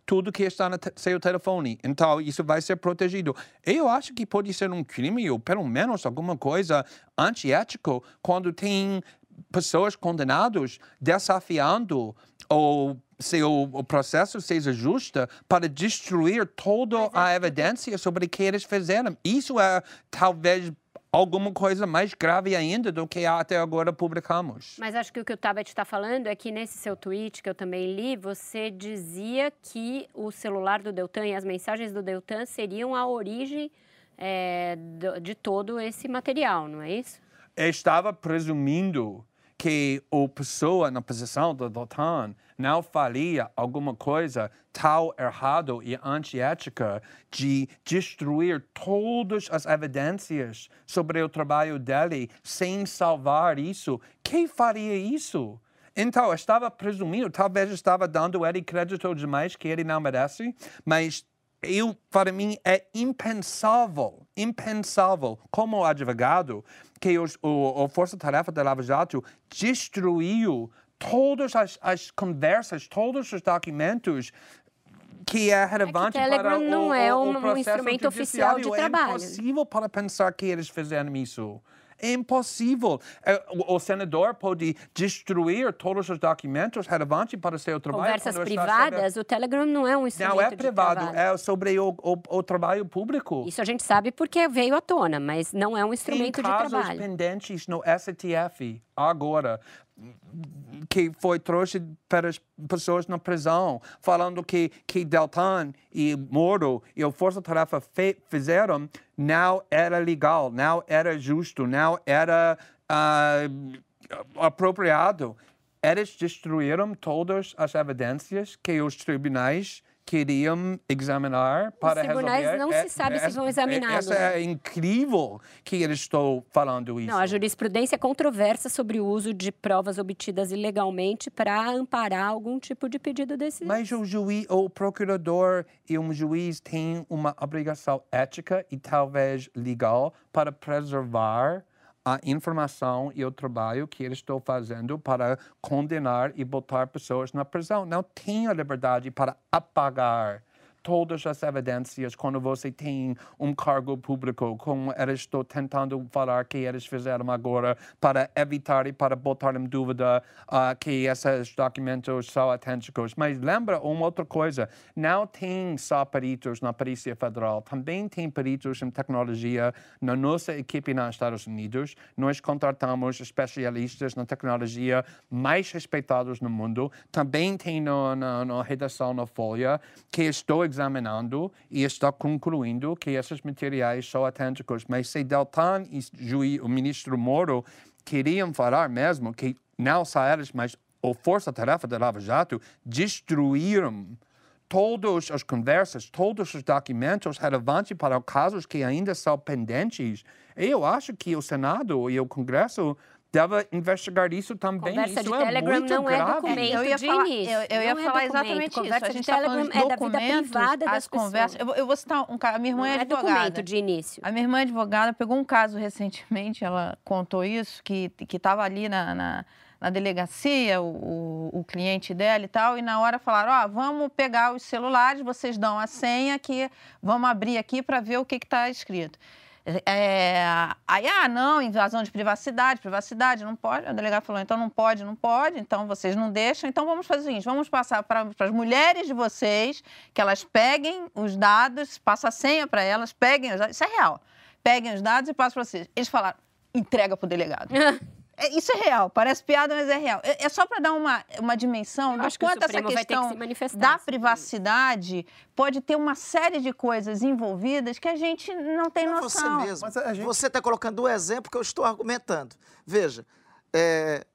tudo que está no seu telefone. Então, isso vai ser protegido. Eu acho que pode ser um crime, ou pelo menos alguma coisa antiético, quando tem pessoas condenadas desafiando ou se o, o, processo seja justo para destruir toda a evidência sobre o que eles fizeram. Isso é talvez alguma coisa mais grave ainda do que até agora publicamos. Mas acho que o que o Tabet está falando é que nesse seu tweet, que eu também li, você dizia que o celular do Deltan e as mensagens do Deltan seriam a origem é, de todo esse material, não é isso? Eu estava presumindo que a pessoa na posição do Deltan não faria alguma coisa tal errado e antiética de destruir todas as evidências sobre o trabalho dele sem salvar isso, quem faria isso? Então, estava presumindo, talvez estava dando ele crédito demais que ele não merece, mas eu, para mim, é impensável, impensável, como advogado, que os, o, o Força Tarefa da Lava Jato destruiu todas as, as conversas, todos os documentos que é relevante é que para o, não é um, um instrumento oficial de é trabalho. É impossível para pensar que eles fizeram isso. É impossível. O, senador pode destruir todos os documentos relevantes para seu trabalho. Conversas privadas, o Telegram não é um instrumento Não é privado, é sobre o, o, o, trabalho público. Isso a gente sabe porque veio à tona, mas não é um instrumento de trabalho. casos pendentes no STF agora que foi trouxe para as pessoas na prisão, falando que, que Deltan e Moro e o Força Tarefa fizeram não era legal, não era justo, não era uh, apropriado. Eles destruíram todas as evidências que os tribunais queriam examinar para Os tribunais resolver. não se sabe se vão examinar. Essa é incrível que eles estão falando isso. Não, a jurisprudência é controversa sobre o uso de provas obtidas ilegalmente para amparar algum tipo de pedido desse. Mas o juiz, o procurador e um juiz têm uma obrigação ética e talvez legal para preservar a informação e o trabalho que eles estão fazendo para condenar e botar pessoas na prisão. Não a liberdade para apagar todas as evidências quando você tem um cargo público, como eles estão tentando falar que eles fizeram agora para evitar e para botar em dúvida uh, que esses documentos são autênticos. Mas lembra uma outra coisa, não tem só peritos na Polícia Federal, também tem peritos em tecnologia na nossa equipe nos Estados Unidos. Nós contratamos especialistas na tecnologia mais respeitados no mundo. Também tem na, na, na redação na Folha que estou examinando e está concluindo que esses materiais são autênticos. Mas se Deltan e o ministro Moro queriam falar mesmo que não só eles, mas a Força-Tarefa da Lava Jato destruíram todas as conversas, todos os documentos relevantes para casos que ainda são pendentes. Eu acho que o Senado e o Congresso deve investigar isso também. Conversa isso de é Telegram muito não é grave. documento eu ia de falar, início. Eu, eu ia é falar documento. exatamente Conversa isso. A de gente está falando de Telegram é da vida privada das as conversas. Eu, eu, vou citar um caso. A minha irmã não é é advogada. documento de início. A minha irmã é advogada pegou um caso recentemente, ela contou isso, que estava ali na, na, na delegacia, o, o, o, cliente dela e tal, e na hora falaram, ó, oh, vamos pegar os celulares, vocês dão a senha que vamos abrir aqui para ver o que está escrito. É, aí, ah, não, invasão de privacidade, privacidade, não pode. O delegado falou, então não pode, não pode, então vocês não deixam. Então vamos fazer o seguinte: vamos passar para as mulheres de vocês, que elas peguem os dados, passa a senha para elas, peguem os dados. Isso é real. Peguem os dados e passam para vocês. Eles falaram, entrega para o delegado. É, isso é real, parece piada, mas é real. É, é só para dar uma, uma dimensão do quanto essa questão que da privacidade pode ter uma série de coisas envolvidas que a gente não tem não noção. Você mesmo. Gente... Você está colocando o um exemplo que eu estou argumentando. Veja, é,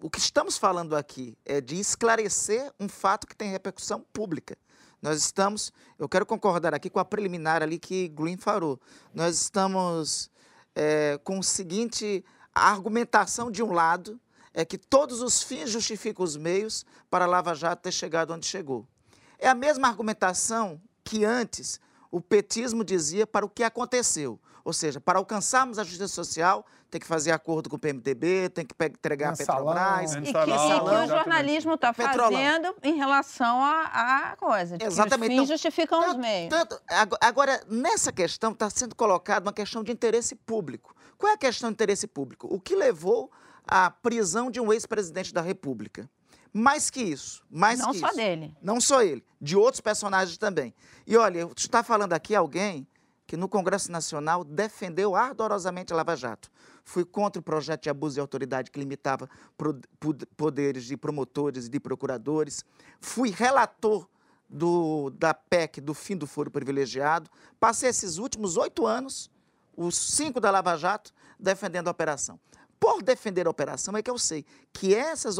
o que estamos falando aqui é de esclarecer um fato que tem repercussão pública. Nós estamos, eu quero concordar aqui com a preliminar ali que Green falou. Nós estamos é, com o seguinte a argumentação de um lado é que todos os fins justificam os meios para a Lava Jato ter chegado onde chegou. É a mesma argumentação que antes o petismo dizia para o que aconteceu. Ou seja, para alcançarmos a justiça social, tem que fazer acordo com o PMDB, tem que entregar a Petrobras. E que, e que o jornalismo está fazendo em relação à coisa. Exatamente. Os fins então, justificam tanto, os meios. Tanto, agora, nessa questão, está sendo colocada uma questão de interesse público. Qual é a questão de interesse público? O que levou à prisão de um ex-presidente da República? Mais que isso, mais Não que só isso. dele. Não só ele, de outros personagens também. E olha, está falando aqui alguém que no Congresso Nacional defendeu ardorosamente a Lava Jato. Fui contra o projeto de abuso de autoridade que limitava poderes de promotores e de procuradores. Fui relator do, da PEC do fim do foro privilegiado. Passei esses últimos oito anos os cinco da Lava Jato defendendo a operação. Por defender a operação é que eu sei que essas,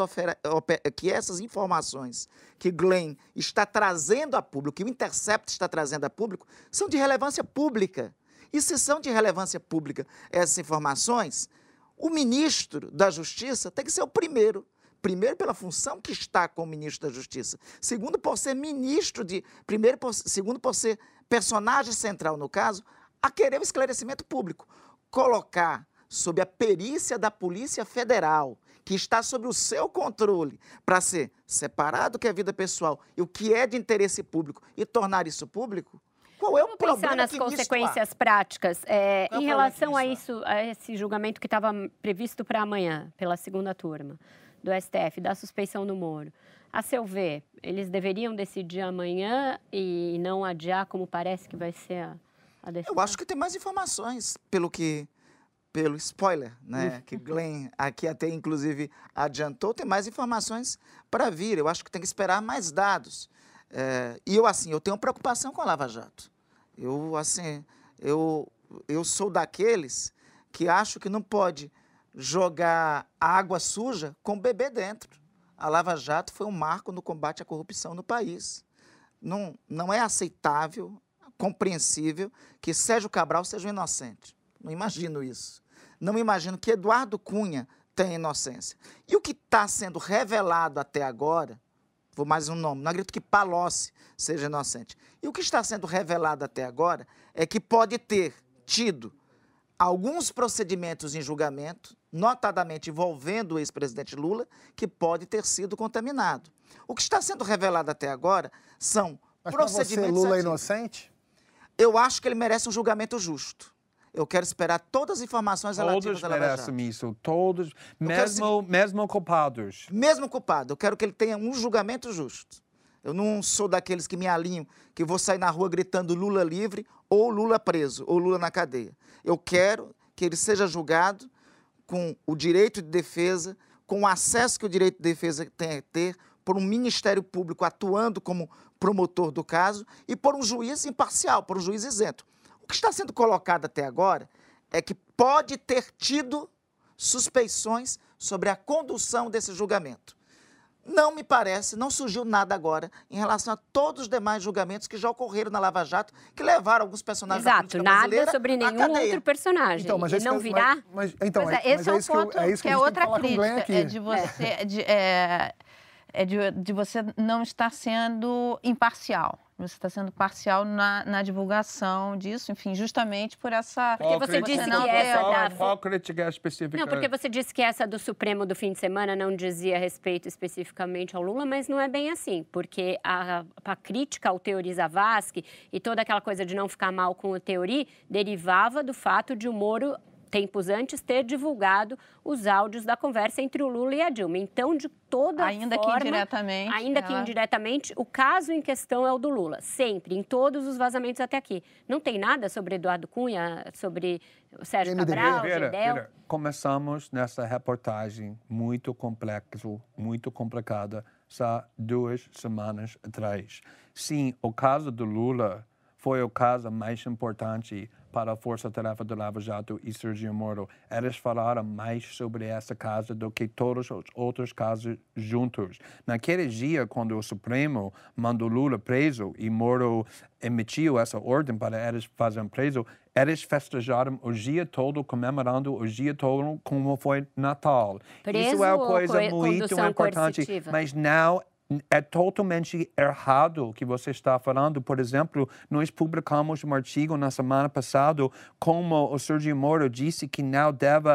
que essas informações que Glenn está trazendo a público, que o Intercept está trazendo a público, são de relevância pública. E se são de relevância pública essas informações, o ministro da Justiça tem que ser o primeiro. Primeiro, pela função que está com o ministro da Justiça. Segundo, por ser ministro de. Primeiro, por, segundo, por ser personagem central no caso, a querer o esclarecimento público. Colocar sob a perícia da Polícia Federal, que está sob o seu controle, para ser separado o que é vida pessoal e o que é de interesse público e tornar isso público, qual é o Vamos problema pensar nas consequências práticas. É, em relação a isso, a esse julgamento que estava previsto para amanhã, pela segunda turma do STF, da suspeição do Moro. A seu ver, eles deveriam decidir amanhã e não adiar, como parece que vai ser a, eu acho que tem mais informações, pelo que pelo spoiler, né, que Glenn aqui até inclusive adiantou, tem mais informações para vir. Eu acho que tem que esperar mais dados. É, e eu assim, eu tenho preocupação com a Lava Jato. Eu assim, eu eu sou daqueles que acho que não pode jogar água suja com bebê dentro. A Lava Jato foi um marco no combate à corrupção no país. Não, não é aceitável compreensível que Sérgio Cabral seja um inocente. Não imagino isso. Não imagino que Eduardo Cunha tenha inocência. E o que está sendo revelado até agora, vou mais um nome, não acredito que Palocci seja inocente. E o que está sendo revelado até agora é que pode ter tido alguns procedimentos em julgamento, notadamente envolvendo o ex-presidente Lula, que pode ter sido contaminado. O que está sendo revelado até agora são Mas procedimentos. Você, Lula é inocente? Eu acho que ele merece um julgamento justo. Eu quero esperar todas as informações todos relativas à Lava Jato. Todos merecem isso, todos, mesmo, se... mesmo culpados. Mesmo culpado, eu quero que ele tenha um julgamento justo. Eu não sou daqueles que me alinham, que vou sair na rua gritando Lula livre, ou Lula preso, ou Lula na cadeia. Eu quero que ele seja julgado com o direito de defesa, com o acesso que o direito de defesa tem a ter, por um Ministério Público atuando como promotor do caso e por um juiz imparcial, por um juiz isento. O que está sendo colocado até agora é que pode ter tido suspeições sobre a condução desse julgamento. Não me parece, não surgiu nada agora em relação a todos os demais julgamentos que já ocorreram na Lava Jato, que levaram alguns personagens Exato, da nada sobre nenhum outro personagem. Então, mas e não virá. Mas, mas, então, mas, é, esse é, é o ponto que, eu, é que, que é outra crítica, é de você, de, é, é de, de você não estar sendo imparcial. você está sendo parcial na, na, divulgação disso, enfim, justamente por essa. Porque você disse que essa da. Qual crítica específica? Não, porque você disse que essa do Supremo do fim de semana não dizia respeito especificamente ao Lula, mas não é bem assim, porque a, a crítica ao Teori Zavascki e toda aquela coisa de não ficar mal com o Teori derivava do fato de o Moro tempos antes, ter divulgado os áudios da conversa entre o Lula e a Dilma. Então, de toda ainda forma... que indiretamente... Ainda ela... que indiretamente, o caso em questão é o do Lula. Sempre, em todos os vazamentos até aqui. Não tem nada sobre Eduardo Cunha, sobre o Sérgio Cabral, Vera, Vera, começamos nessa reportagem muito complexa, muito complicada, só duas semanas atrás. Sim, o caso do Lula foi o caso mais importante para a Força Tarefa do Lava Jato e Sergio Moro. Eles falaram mais sobre essa casa do que todos os outros casos juntos. Naquele dia, quando o Supremo mandou Lula preso e Moro emitiu essa ordem para eles fazerem preso, eles festejaram o dia todo, comemorando o dia todo como foi Natal. Preso Isso é uma coisa muito importante, coercitiva. mas não é totalmente errado o que você está falando. Por exemplo, nós publicamos um artigo na semana passada como o Sergio Moro disse que não deve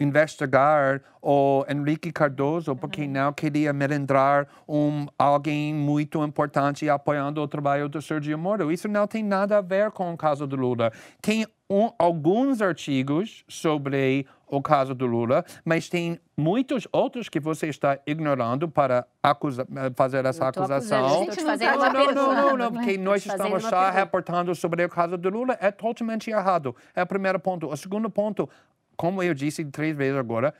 investigar o Henrique Cardoso porque uhum. não queria melindrar um, alguém muito importante apoiando o trabalho do Sergio Moro. Isso não tem nada a ver com o caso do Lula. Tem um, alguns artigos sobre o caso do Lula, mas tem muitos outros que você está ignorando para acusa, fazer essa acusação. Não, não, não, não, não, porque nós estamos só reportando sobre o caso do Lula. É totalmente errado. É o primeiro ponto. O segundo ponto, como eu disse três vezes agora,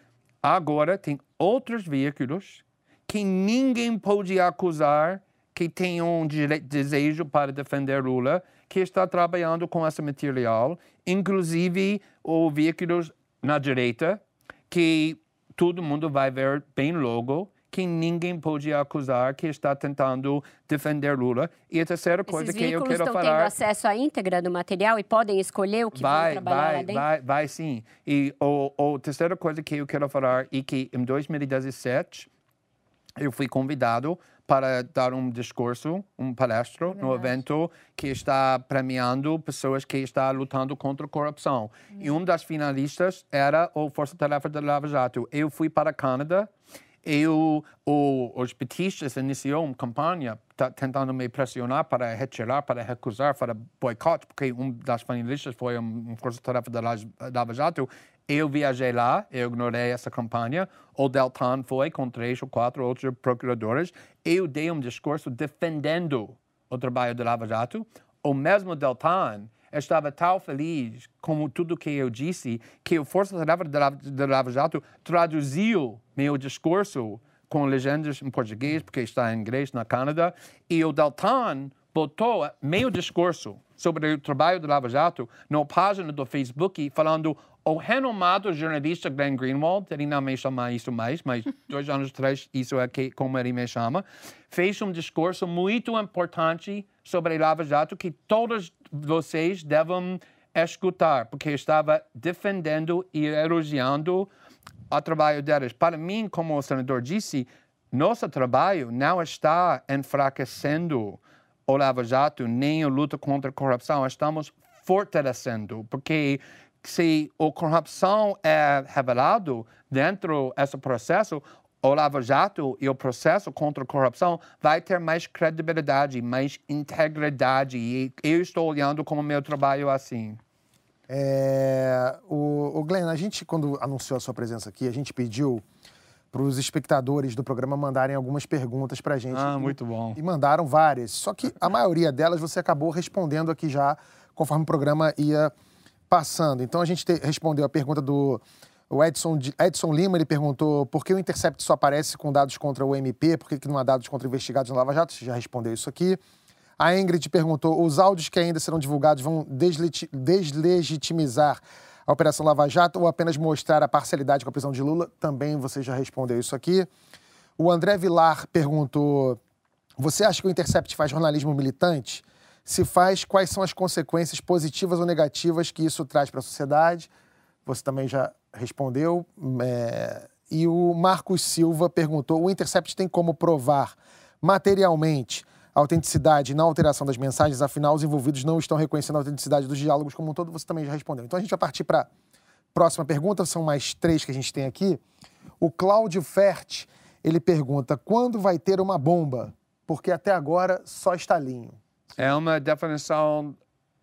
agora tem outros veículos que ninguém pode acusar que tem um desejo para defender Lula, que está trabalhando com esse material, inclusive o veículos na direita, que todo mundo vai ver bem logo que ninguém pode acusar que está tentando defender Lula. E a terceira coisa Esses que eu quero estão falar... estão tendo acesso à íntegra do material e podem escolher o que vai, vão trabalhar vai, lá dentro? Vai, vai sim. E a terceira coisa que eu quero falar é que em 2017 eu fui convidado para dar um discurso, um palestra é no evento que está premiando pessoas que estão lutando contra a corrupção. Hum. E um das finalistas era o Força Tarefa da Lava Jato. Eu fui para o Canadá eu, o, os petistas iniciou uma campanha tá, tentando me pressionar para retirar, para recusar, para boicote, porque um das finalistas foi um, um força-tarefa da Lava Jato. Eu viajei lá, eu ignorei essa campanha. O Deltan foi com três ou quatro outros procuradores. Eu dei um discurso defendendo o trabalho da Lava Jato. O mesmo Deltan estava tão feliz com tudo que eu disse que o Força Tarefa da Lava Jato traduziu meu discurso com legendas em português, porque está em inglês na Canadá, e o Dalton botou meu discurso sobre o trabalho do Lava Jato na página do Facebook, falando o renomado jornalista Glenn Greenwald, ele não me chama isso mais, mas dois anos atrás isso é que, como ele me chama, fez um discurso muito importante sobre Lava Jato que todos vocês devem escutar, porque estava defendendo e elogiando o trabalho deles. Para mim, como o senador disse, nosso trabalho não está enfraquecendo o Lava Jato nem a luta contra a corrupção, estamos fortalecendo, porque se a corrupção é revelado dentro desse processo, o Lava Jato e o processo contra a corrupção vai ter mais credibilidade, mais integridade. E eu estou olhando como meu trabalho assim. É, o, o Glenn, a gente, quando anunciou a sua presença aqui, a gente pediu para os espectadores do programa mandarem algumas perguntas para a gente. Ah, muito bom. E mandaram várias. Só que a maioria delas você acabou respondendo aqui já, conforme o programa ia passando. Então a gente te, respondeu a pergunta do o Edson, Edson Lima ele perguntou por que o Intercept só aparece com dados contra o MP, por que, que não há dados contra investigados no Lava Jato? Você já respondeu isso aqui. A Ingrid perguntou: os áudios que ainda serão divulgados vão deslegitimizar a Operação Lava Jato ou apenas mostrar a parcialidade com a prisão de Lula? Também você já respondeu isso aqui. O André Vilar perguntou: você acha que o Intercept faz jornalismo militante? Se faz, quais são as consequências positivas ou negativas que isso traz para a sociedade? Você também já respondeu. É, e o Marcos Silva perguntou: o Intercept tem como provar materialmente a autenticidade na alteração das mensagens, afinal, os envolvidos não estão reconhecendo a autenticidade dos diálogos como um todo, você também já respondeu. Então a gente vai partir para próxima pergunta, são mais três que a gente tem aqui. O Cláudio Fert, ele pergunta: quando vai ter uma bomba? Porque até agora só estalinho. É uma definição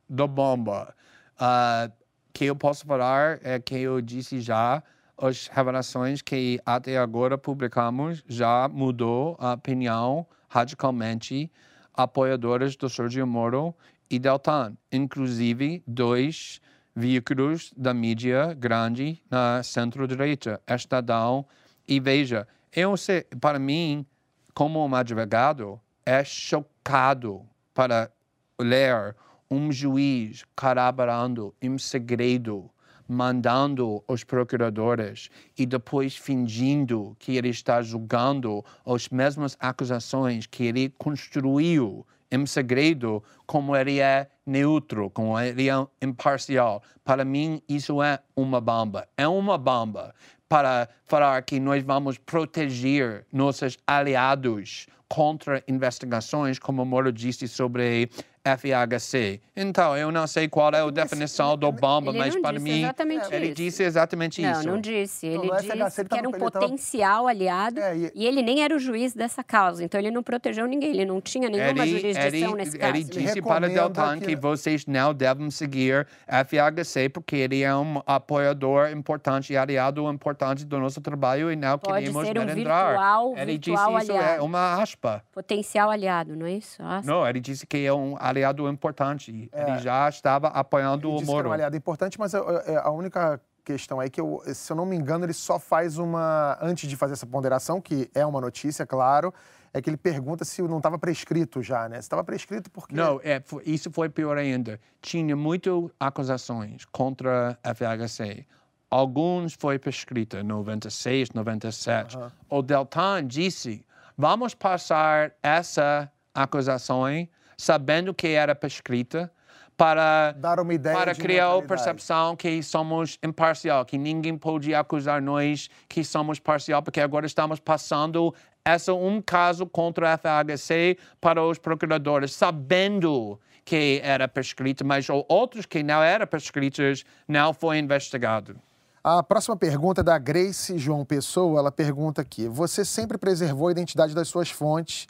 da bomba. Uh, que eu posso falar é que eu disse já, as revelações que até agora publicamos já mudou a opinião radicalmente apoiadores do Sergio Moro e Deltan, inclusive dois veículos da mídia grande na centro-direita, Estadão e Veja. Eu sei, para mim, como um advogado, é chocado para ler um juiz colaborando em segredo mandando os procuradores e depois fingindo que ele está julgando as mesmas acusações que ele construiu em segredo, como ele é neutro, como ele é imparcial. Para mim, isso é uma bomba. É uma bomba para falar que nós vamos proteger nossos aliados contra investigações, como o Moro disse sobre FHC. Então, eu não sei qual é a definição do bomba, mas para mim ele isso. disse exatamente não, isso. Não, não disse. Ele não, disse FHC, que era um potencial tava... aliado é, e... e... ele nem era o juiz dessa causa. Então, ele não protegeu ninguém, ele não tinha nenhuma ele, jurisdição ele, nesse caso. Ele disse para Deltan que... que vocês não devem seguir FHC porque ele é um apoiador importante e aliado importante do nosso trabalho e não Pode queremos ser um merendrar. Virtual, ele virtual disse isso aliado. é uma aspa. Potencial aliado, não é isso? Aspa. Não, ele disse que é um aliado importante. É. Ele já estava apoiando ele o Moro. Que é um aliado importante, mas a, a única questão é que, eu, se eu não me engano, ele só faz uma. Antes de fazer essa ponderação, que é uma notícia, claro, é que ele pergunta se não estava prescrito já, né? Se estava prescrito porque. Não, é, isso foi pior ainda. Tinha muitas acusações contra a FHC. Alguns foi prescrito em 96, 97. Uhum. O Deltan disse: vamos passar essa acusação sabendo que era prescrita para, Dar uma ideia para criar a percepção que somos imparcial, que ninguém pode acusar nós que somos parcial, porque agora estamos passando esse um caso contra a FHC para os procuradores, sabendo que era prescrito, mas outros que não eram prescritos não foi investigado. A próxima pergunta é da Grace João Pessoa. Ela pergunta aqui: Você sempre preservou a identidade das suas fontes?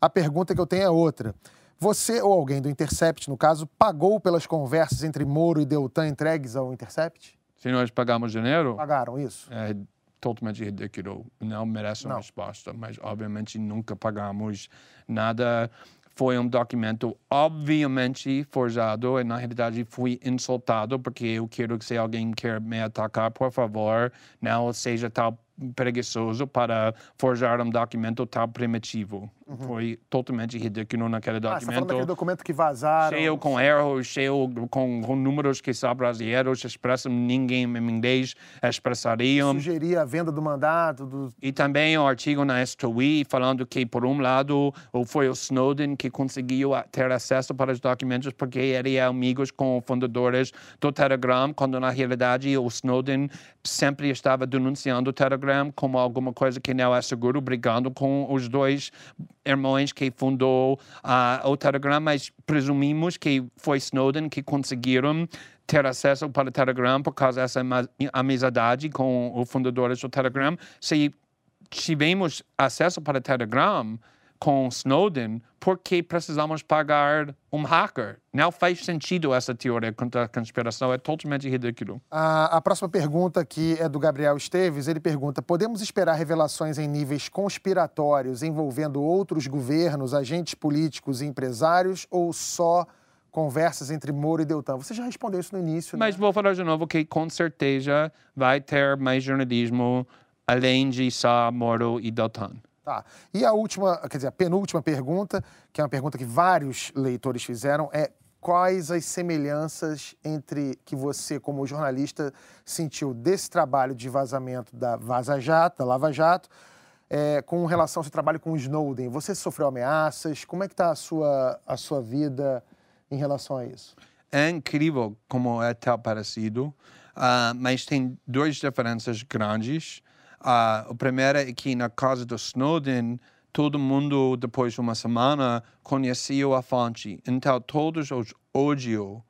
A pergunta que eu tenho é outra. Você ou alguém do Intercept, no caso, pagou pelas conversas entre Moro e Deltan entregues ao Intercept? Se nós pagamos dinheiro? Pagaram isso? É totalmente ridículo. Não merece uma Não. resposta, mas obviamente nunca pagamos nada. Foi um documento obviamente forjado e na realidade fui insultado porque eu quero que se alguém quer me atacar, por favor, não seja tal preguiçoso para forjar um documento tão primitivo. Uhum. Foi totalmente ridículo naquele documento. Ah, você daquele documento que vazaram. Cheio com erros, cheio com, com números que só brasileiros expressam, ninguém em inglês expressariam. Sugeria a venda do mandato. Do... E também o um artigo na STOI falando que, por um lado, foi o Snowden que conseguiu ter acesso para os documentos porque ele é amigos com fundadores do Telegram, quando na realidade o Snowden sempre estava denunciando o Telegram como alguma coisa que não é seguro, brigando com os dois irmãos que fundou uh, o Telegram, mas presumimos que foi Snowden que conseguiram ter acesso para o Telegram por causa dessa amizade com os fundadores do Telegram. Se tivemos acesso para o Telegram, com Snowden porque precisamos pagar um hacker. Não faz sentido essa teoria contra a conspiração, é totalmente ridículo. A, a, próxima pergunta aqui é do Gabriel Esteves. Ele pergunta: podemos esperar revelações em níveis conspiratórios envolvendo outros governos, agentes políticos e empresários ou só conversas entre Moro e Deltan? Você já respondeu isso no início. Mas né? vou falar de novo que com certeza vai ter mais jornalismo além de só Moro e Deltan. Tá. E a última, quer dizer, a penúltima pergunta, que é uma pergunta que vários leitores fizeram, é quais as semelhanças entre que você, como jornalista, sentiu desse trabalho de vazamento da Vaza Jato, da Lava Jato, é, com relação ao seu trabalho com o Snowden? Você sofreu ameaças? Como é que está a sua, a sua vida em relação a isso? É incrível como é tão parecido, uh, mas tem duas diferenças grandes. Uh, o primeiro é que, na casa do Snowden, todo mundo, depois de uma semana, conhecia a fonte. Então, todos os ódios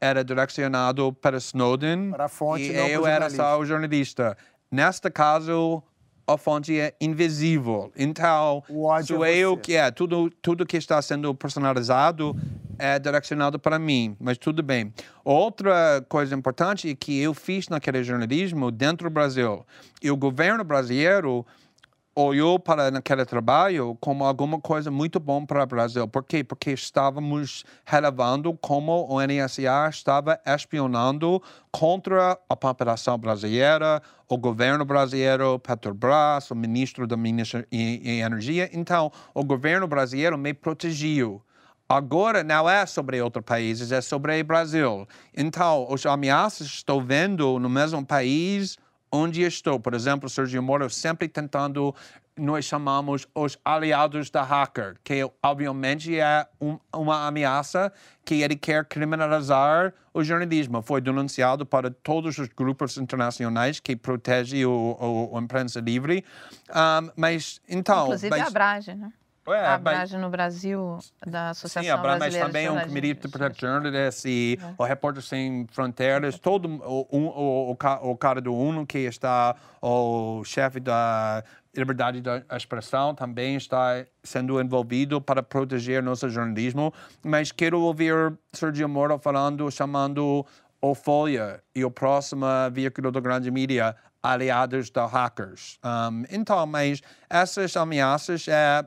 era direcionado para Snowden Para a fonte, e eu era só o jornalista. Neste caso, a fonte é invisível. Então, sou é eu que é tudo tudo que está sendo personalizado é direcionado para mim, mas tudo bem. Outra coisa importante é que eu fiz naquele jornalismo dentro do Brasil. E o governo brasileiro olhou para aquele trabalho como alguma coisa muito bom para o Brasil. Por quê? Porque estávamos relevando como o NSA estava espionando contra a população brasileira, o governo brasileiro, Petrobras, o ministro da Minas e, Energia. Então, o governo brasileiro me protegeu. Agora não é sobre outros países, é sobre o Brasil. Então, os ameaças estou vendo no mesmo país onde estou. Por exemplo, Sergio Moro sempre tentando, nós chamamos os aliados da hacker, que obviamente é um, uma ameaça que ele quer criminalizar o jornalismo. Foi denunciado para todos os grupos internacionais que protegem o, o, a imprensa livre. Um, mas, então... Inclusive mas, a Abrage, né? É, a mas- Abrage no Brasil, da Associação Sim, a Bra- mas Brasileira também de Jornalismo Committee to de Protect Journalists e o Repórter Sem Fronteiras, todo o, o, o, o cara do UNO que está, o chefe da liberdade da expressão também está sendo envolvido para proteger nosso jornalismo, mas quero ouvir Sergio Moro falando, chamando o Folha e o próximo veículo da grande mídia aliados da hackers. Um, então, mas essas ameaças é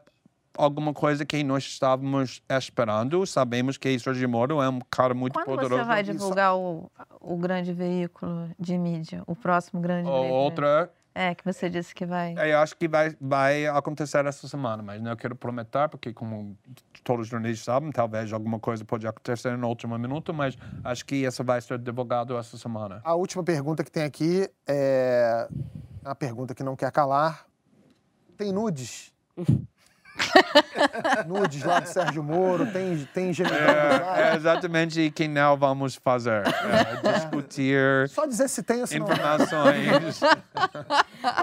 alguma coisa que nós estávamos esperando. Sabemos que Sergio Moro é um cara muito Quando poderoso. você vai divulgar o, o grande veículo de mídia, o próximo grande Ou veículo? outra, É, que você disse que vai. eu acho que vai, vai acontecer essa semana, mas não quero prometer, porque como todos os jornalistas sabem, talvez alguma coisa pode acontecer no último minuto, mas acho que essa vai ser divulgado essa semana. A última pergunta que tem aqui é a pergunta que não quer calar. Tem nudes? nudes lá do Sérgio Moro, tem, tem lá. É, é exatamente o que não vamos fazer. É discutir Só dizer se tem ou se não. informações.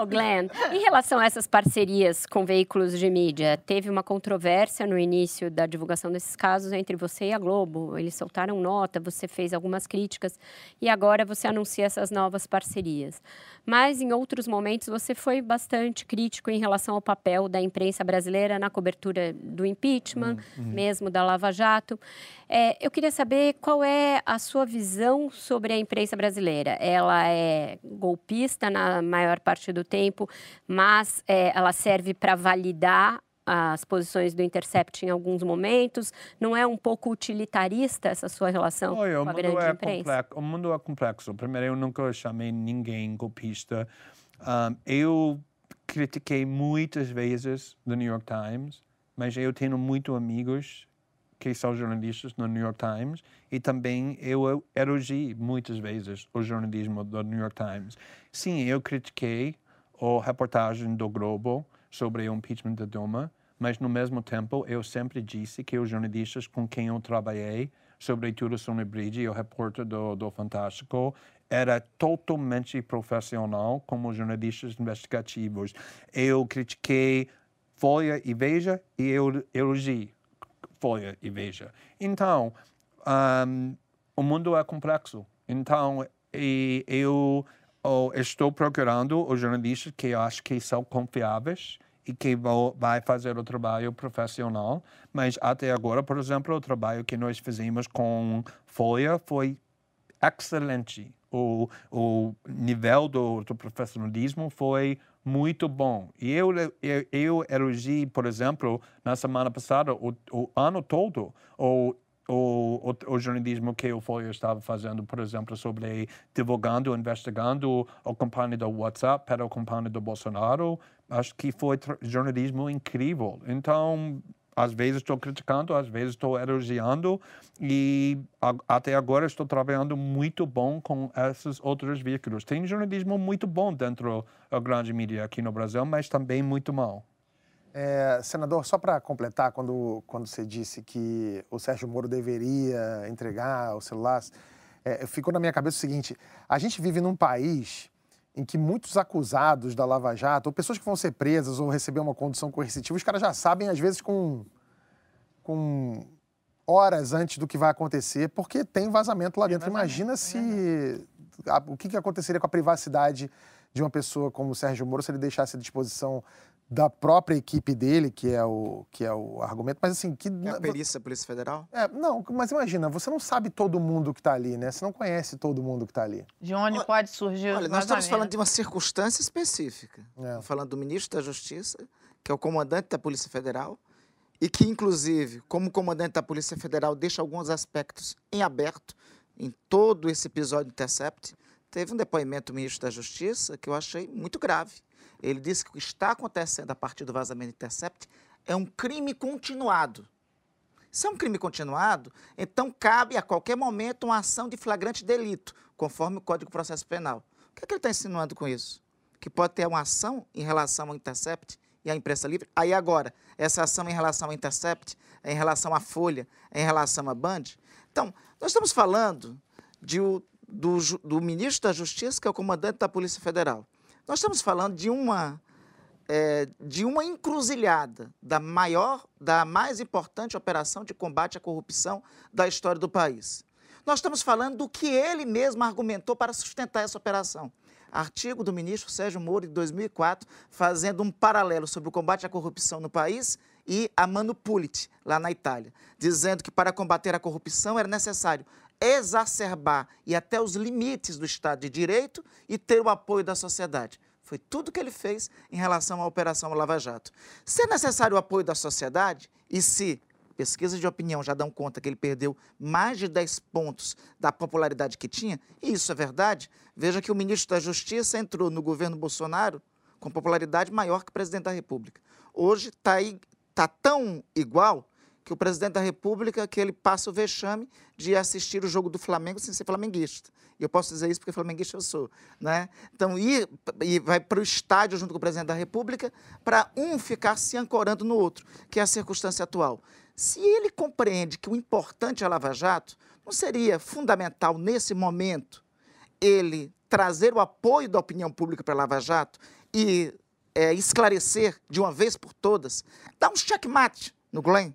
Ô, Glenn, em relação a essas parcerias com veículos de mídia, teve uma controvérsia no início da divulgação desses casos entre você e a Globo. Eles soltaram nota, você fez algumas críticas e agora você anuncia essas novas parcerias. Mas em outros momentos você foi bastante crítico em relação ao papel da imprensa brasileira na cobertura do impeachment, mesmo da Lava Jato. É, eu queria saber qual é a sua visão sobre a imprensa brasileira. Ela é golpista na maior parte do tempo, mas é, ela serve para validar as posições do Intercept em alguns momentos. Não é um pouco utilitarista essa sua relação Olha, com a grande é imprensa? complexo, o mundo é complexo. Primeiro, eu nunca chamei ninguém golpista. Um, eu critiquei muitas vezes o New York Times, mas eu tenho muitos amigos que são jornalistas no New York Times e também eu elogiei muitas vezes o jornalismo do New York Times. Sim, eu critiquei a reportagem do Globo sobre o impeachment da Dilma, mas no mesmo tempo eu sempre disse que os jornalistas com quem eu trabalhei, sobretudo Sônia Bride e o repórter do, do Fantástico, era totalmente profissional como jornalistas investigativos. Eu critiquei Folha e Veja e eu Folha e Veja. Então, um, o mundo é complexo. Então, e eu oh, estou procurando os jornalistas que eu acho que são confiáveis e que vai fazer o trabalho profissional. Mas até agora, por exemplo, o trabalho que nós fizemos com Folha foi excelente. O, o nível do, do profissionalismo foi muito bom. E eu, eu, eu elogiei, por exemplo, na semana passada, o, o ano todo, o, o, o, o jornalismo que o Folha estava fazendo, por exemplo, sobre divulgando, investigando a campanha do WhatsApp para a campanha do Bolsonaro. Acho que foi jornalismo incrível. Então, às vezes estou criticando, às vezes estou elogiando e até agora estou trabalhando muito bom com esses outros veículos. Tem jornalismo muito bom dentro da grande mídia aqui no Brasil, mas também muito mal. É, senador, só para completar, quando, quando você disse que o Sérgio Moro deveria entregar o celular, é, ficou na minha cabeça o seguinte: a gente vive num país em que muitos acusados da Lava Jato, ou pessoas que vão ser presas ou receber uma condução coercitiva, os caras já sabem, às vezes, com, com horas antes do que vai acontecer, porque tem vazamento lá dentro. Imagina se. A, o que, que aconteceria com a privacidade de uma pessoa como o Sérgio Moro se ele deixasse à disposição da própria equipe dele, que é o, que é o argumento, mas assim... Que, é a perícia da Polícia Federal? É, não, mas imagina, você não sabe todo mundo que está ali, né? Você não conhece todo mundo que está ali. De onde olha, pode surgir Olha, nós estamos falando de uma circunstância específica. É. Estamos falando do ministro da Justiça, que é o comandante da Polícia Federal, e que, inclusive, como comandante da Polícia Federal, deixa alguns aspectos em aberto em todo esse episódio do Intercept. Teve um depoimento do ministro da Justiça que eu achei muito grave ele disse que o que está acontecendo a partir do vazamento Intercept é um crime continuado. Se é um crime continuado, então cabe a qualquer momento uma ação de flagrante delito, conforme o Código de Processo Penal. O que, é que ele está insinuando com isso? Que pode ter uma ação em relação ao Intercept e à imprensa livre. Aí agora, essa ação em relação ao Intercept, em relação à Folha, em relação à Band. Então, nós estamos falando de, do, do ministro da Justiça, que é o comandante da Polícia Federal. Nós estamos falando de uma é, de uma encruzilhada da maior, da mais importante operação de combate à corrupção da história do país. Nós estamos falando do que ele mesmo argumentou para sustentar essa operação. Artigo do ministro Sérgio Moro, de 2004, fazendo um paralelo sobre o combate à corrupção no país e a Manu Puliti, lá na Itália, dizendo que para combater a corrupção era necessário exacerbar e até os limites do Estado de Direito e ter o apoio da sociedade. Foi tudo que ele fez em relação à Operação Lava Jato. Se é necessário o apoio da sociedade e se pesquisas de opinião já dão conta que ele perdeu mais de 10 pontos da popularidade que tinha, e isso é verdade, veja que o ministro da Justiça entrou no governo Bolsonaro com popularidade maior que o presidente da República. Hoje está tá tão igual que o presidente da República que ele passa o vexame de assistir o jogo do Flamengo sem ser flamenguista. E eu posso dizer isso porque flamenguista eu sou. Né? Então, ir, e vai para o estádio junto com o presidente da República para um ficar se ancorando no outro, que é a circunstância atual. Se ele compreende que o importante é a Lava Jato, não seria fundamental, nesse momento, ele trazer o apoio da opinião pública para a Lava Jato e é, esclarecer de uma vez por todas, dar um checkmate no Glenn?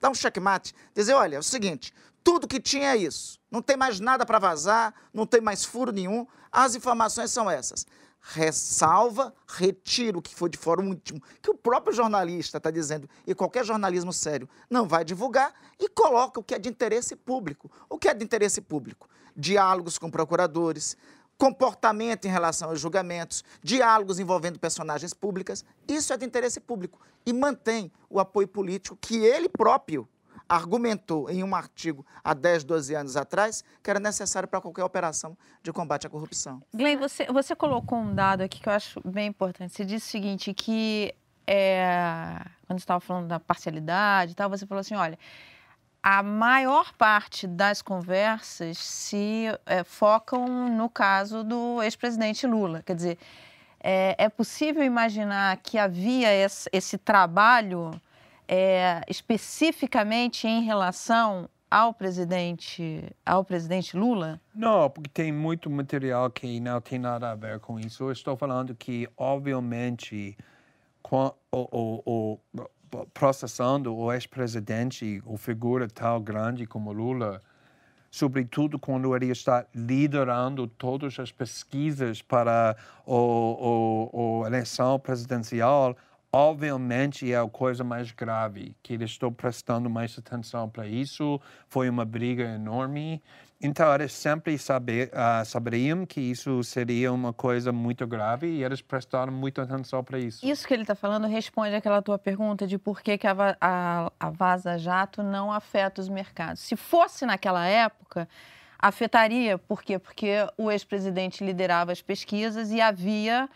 Dar um checkmate, dizer, olha, é o seguinte, tudo que tinha é isso, não tem mais nada para vazar, não tem mais furo nenhum, as informações são essas. Ressalva, retira o que foi de fora último, que o próprio jornalista está dizendo, e qualquer jornalismo sério não vai divulgar, e coloca o que é de interesse público. O que é de interesse público? Diálogos com procuradores, comportamento em relação aos julgamentos, diálogos envolvendo personagens públicas. Isso é de interesse público e mantém o apoio político que ele próprio argumentou em um artigo há 10, 12 anos atrás que era necessário para qualquer operação de combate à corrupção. Glenn, você, você colocou um dado aqui que eu acho bem importante. Você disse o seguinte, que é, quando você estava falando da parcialidade e tal, você falou assim, olha, a maior parte das conversas se é, focam no caso do ex-presidente Lula. Quer dizer, é, é, possível imaginar que havia esse, esse trabalho é, especificamente em relação ao presidente, ao presidente Lula? Não, porque tem muito material que não tem nada a ver com isso. Eu estou falando que, obviamente, o, o processando o ex-presidente, ou figura tão grande como Lula, sobretudo quando ele está liderando todas as pesquisas para a eleição presidencial, obviamente é a coisa mais grave, que ele estou prestando mais atenção para isso. Foi uma briga enorme então, eles sempre saber, uh, saberiam que isso seria uma coisa muito grave e eles prestaram muita atenção para isso. Isso que ele está falando responde àquela tua pergunta de por que, que a, a, a Vaza Jato não afeta os mercados. Se fosse naquela época, afetaria. Por quê? Porque o ex-presidente liderava as pesquisas e havia.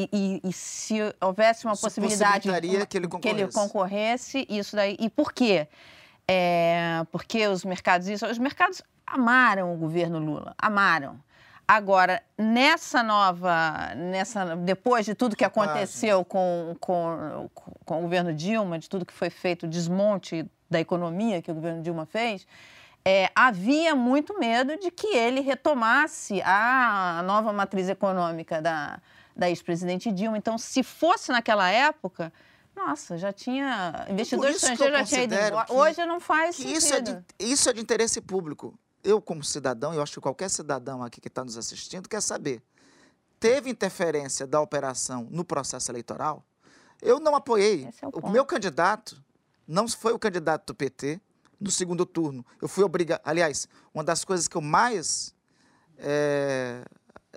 E, e, e se houvesse uma isso possibilidade que ele, que ele concorresse, isso daí. E por quê? É, porque os mercados, isso, os mercados amaram o governo Lula, amaram. Agora, nessa nova, nessa, depois de tudo que aconteceu com, com, com o governo Dilma, de tudo que foi feito, o desmonte da economia que o governo Dilma fez, é, havia muito medo de que ele retomasse a nova matriz econômica da, da ex-presidente Dilma. Então, se fosse naquela época, nossa, já tinha investidor estrangeiro já tinha ido embora. Hoje não faz que Isso é, de, isso é de interesse público. Eu, como cidadão, eu acho que qualquer cidadão aqui que está nos assistindo quer saber. Teve interferência da operação no processo eleitoral? Eu não apoiei. É o, o meu candidato não foi o candidato do PT, no segundo turno. Eu fui obrigado. Aliás, uma das coisas que eu mais é,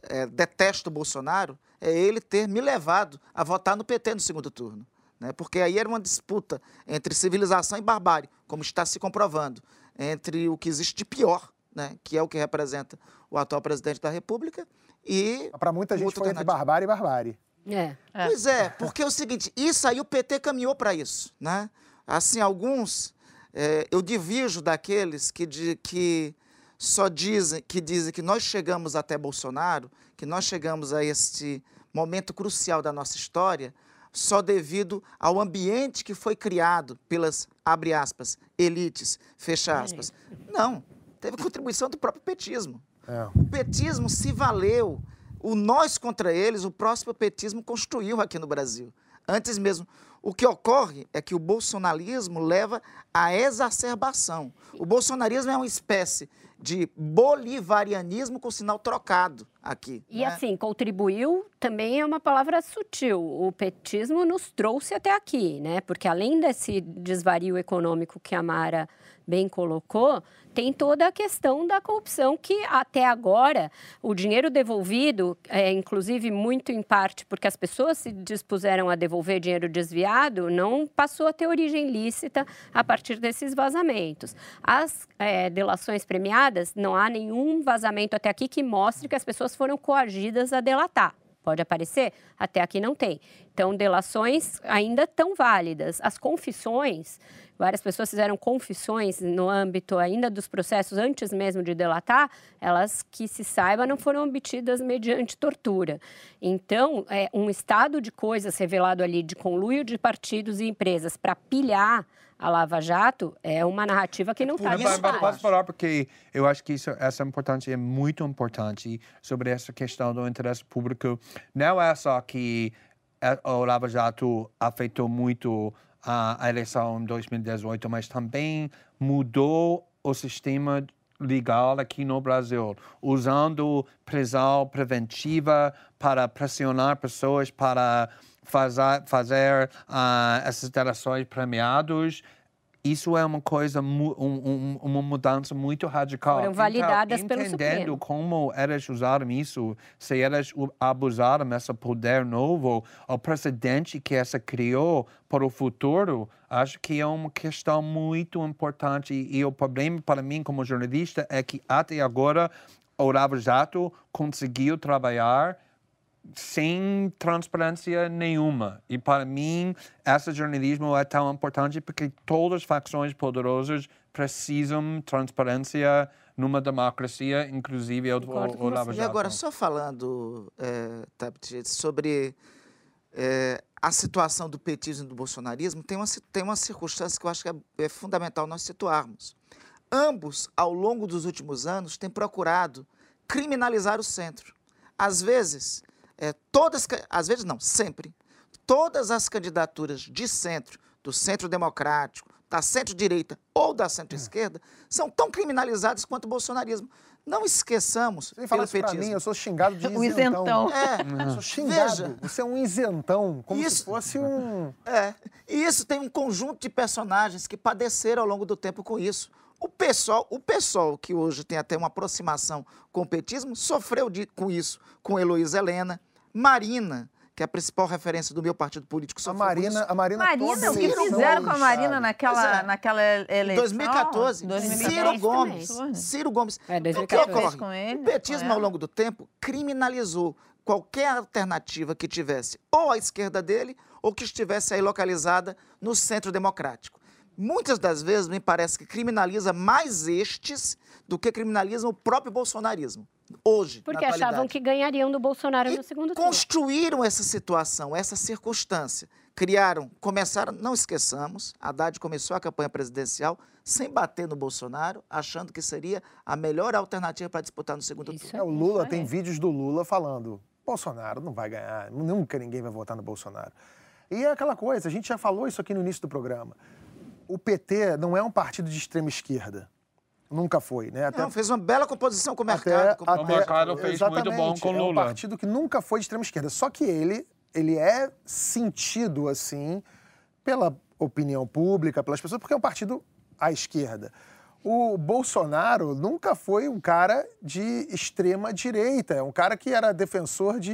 é, detesto o Bolsonaro é ele ter me levado a votar no PT no segundo turno. Né? Porque aí era uma disputa entre civilização e barbárie, como está se comprovando, entre o que existe de pior, né? que é o que representa o atual presidente da República, e. Para muita gente foi entre barbárie e barbárie. É. é. Pois é, porque é o seguinte, isso aí o PT caminhou para isso, né? Assim, alguns é, eu divijo daqueles que, de, que só dizem que dizem que nós chegamos até Bolsonaro, que nós chegamos a este momento crucial da nossa história, só devido ao ambiente que foi criado pelas, abre aspas, elites, fecha aspas. Não, teve contribuição do próprio petismo. É. O petismo se valeu, o nós contra eles, o próximo petismo construiu aqui no Brasil. Antes mesmo, o que ocorre é que o bolsonarismo leva à exacerbação. O bolsonarismo é uma espécie de bolivarianismo com sinal trocado aqui. E né? assim, contribuiu também é uma palavra sutil. O petismo nos trouxe até aqui, né? Porque além desse desvario econômico que a Mara bem colocou, tem toda a questão da corrupção que até agora o dinheiro devolvido, é, inclusive muito em parte porque as pessoas se dispuseram a devolver dinheiro desviado, não passou a ter origem lícita a partir desses vazamentos. As é, delações premiadas, não há nenhum vazamento até aqui que mostre que as pessoas foram coagidas a delatar. Pode aparecer? Até aqui não tem. Então, delações ainda tão válidas. As confissões, várias pessoas fizeram confissões no âmbito ainda dos processos antes mesmo de delatar, elas que se saiba não foram obtidas mediante tortura. Então, é um estado de coisas revelado ali de conluio de partidos e empresas para pilhar a Lava Jato é uma narrativa que não está nisso. Posso falar porque eu acho que isso, essa importância é muito importante sobre essa questão do interesse público. Não é só que o Lava Jato afetou muito a, a eleição em 2018, mas também mudou o sistema legal aqui no Brasil, usando prisão preventiva para pressionar pessoas para fazer, fazer uh, essas delações premiadas isso é uma coisa, um, um, uma mudança muito radical. Foram validadas então, pelo Supremo. Entendendo como elas usaram isso, se elas abusaram desse poder novo, o precedente que essa criou para o futuro, acho que é uma questão muito importante. E o problema para mim, como jornalista, é que até agora o Lava Jato conseguiu trabalhar sem transparência nenhuma. E para mim, esse jornalismo é tão importante porque todas as facções poderosas precisam transparência numa democracia, inclusive o, o, o Lava Jato. E agora, só falando, é, sobre é, a situação do petismo e do bolsonarismo, tem uma, tem uma circunstância que eu acho que é, é fundamental nós situarmos. Ambos, ao longo dos últimos anos, têm procurado criminalizar o centro. Às vezes, é, todas, às vezes não, sempre, todas as candidaturas de centro, do centro democrático, da centro-direita ou da centro-esquerda, são tão criminalizadas quanto o bolsonarismo. Não esqueçamos. Você fala isso pra mim, eu sou xingado de isentão. isentão. É, eu sou xingado. Veja, você é um isentão, como isso, se fosse um. É. E isso tem um conjunto de personagens que padeceram ao longo do tempo com isso. O pessoal, o pessoal que hoje tem até uma aproximação com o petismo, sofreu de, com isso, com Heloísa Helena, Marina, que é a principal referência do meu partido político. A Marina, a Marina, Marina o que fizeram com a Marina naquela, é. naquela eleição? 2014, 2014 Ciro Gomes. Ciro Gomes. É, 2014. O que ocorre? O petismo, ao longo do tempo, criminalizou qualquer alternativa que tivesse ou à esquerda dele ou que estivesse aí localizada no centro democrático muitas das vezes me parece que criminaliza mais estes do que criminaliza o próprio bolsonarismo. Hoje, Porque achavam que ganhariam do Bolsonaro e no segundo turno. construíram essa situação, essa circunstância. criaram, começaram, não esqueçamos, Haddad começou a campanha presidencial sem bater no Bolsonaro, achando que seria a melhor alternativa para disputar no segundo Isso turno. É, o Lula tem vídeos do Lula falando: Bolsonaro não vai ganhar, nunca ninguém vai votar no Bolsonaro. E é aquela coisa, a gente já falou isso aqui no início do programa. O PT não é um partido de extrema esquerda. Nunca foi, né? Não, fez uma bela composição com o mercado. Até, como O mercado fez muito bom com é um Lula. partido que nunca foi de extrema esquerda. Só que ele, ele é sentido assim pela opinião pública, pelas pessoas, porque é um partido à esquerda. O Bolsonaro nunca foi um cara de extrema direita, é um cara que era defensor de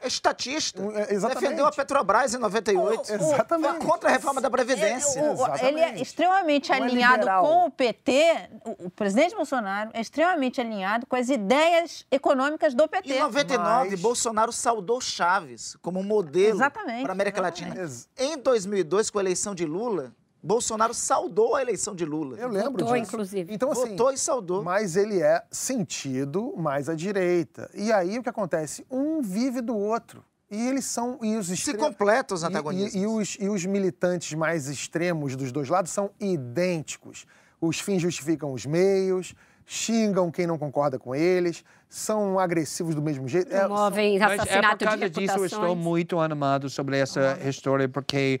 É estatista. Um, é, exatamente. Defendeu a Petrobras em 98. Exatamente. Foi contra a reforma da Previdência. É, o- Exatamente. ele é extremamente Não é alinhado liberal. com o PT, o, o presidente Bolsonaro é extremamente alinhado com as ideias econômicas do PT. Em 99, Mas- Bolsonaro saudou Chaves como modelo Exatamente, para a América exatamente. Latina. Ex- Em 2002, com a eleição de Lula, Bolsonaro saudou a eleição de Lula. Eu lembro Votou, disso. inclusive. Então, assim, Votou e saudou. mas ele é sentido mais à direita. E aí o que acontece? Um vive do outro. E eles são. E os Se extre- completam os E- antagonistas. E, e os, e os militantes mais extremos dos dois lados são idênticos. Os fins justificam os meios, xingam quem não concorda com eles, são agressivos do mesmo jeito. É, Promovem Mas é por assassinato de causa disso eu estou muito animado sobre essa história, porque,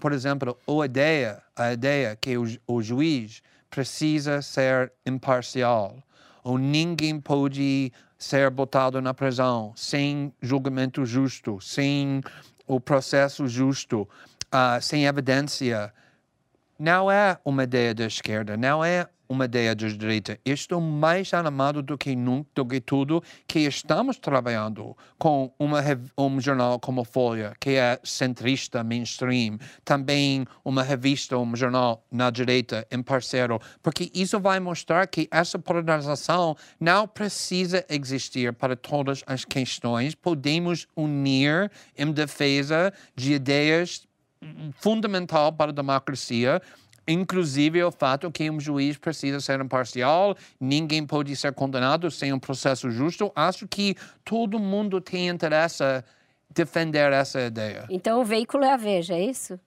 por exemplo, a ideia, a ideia que o, o juiz precisa ser imparcial, ou ninguém pode ser botado na prisão sem julgamento justo, sem o processo justo, ah, sem evidência, não é uma ideia da esquerda, não é uma ideia da direita. Estou mais animado do que nunca, do que tudo, que estamos trabalhando com uma, um jornal como Folha, que é centrista, mainstream, também uma revista, um jornal na direita, imparcial, porque isso vai mostrar que essa polarização não precisa existir para todas as questões. Podemos unir em defesa de ideias fundamental para a democracia, inclusive o fato que um juiz precisa ser imparcial, ninguém pode ser condenado sem um processo justo. Acho que todo mundo tem interesse em defender essa ideia. Então o veículo é a Veja, é isso?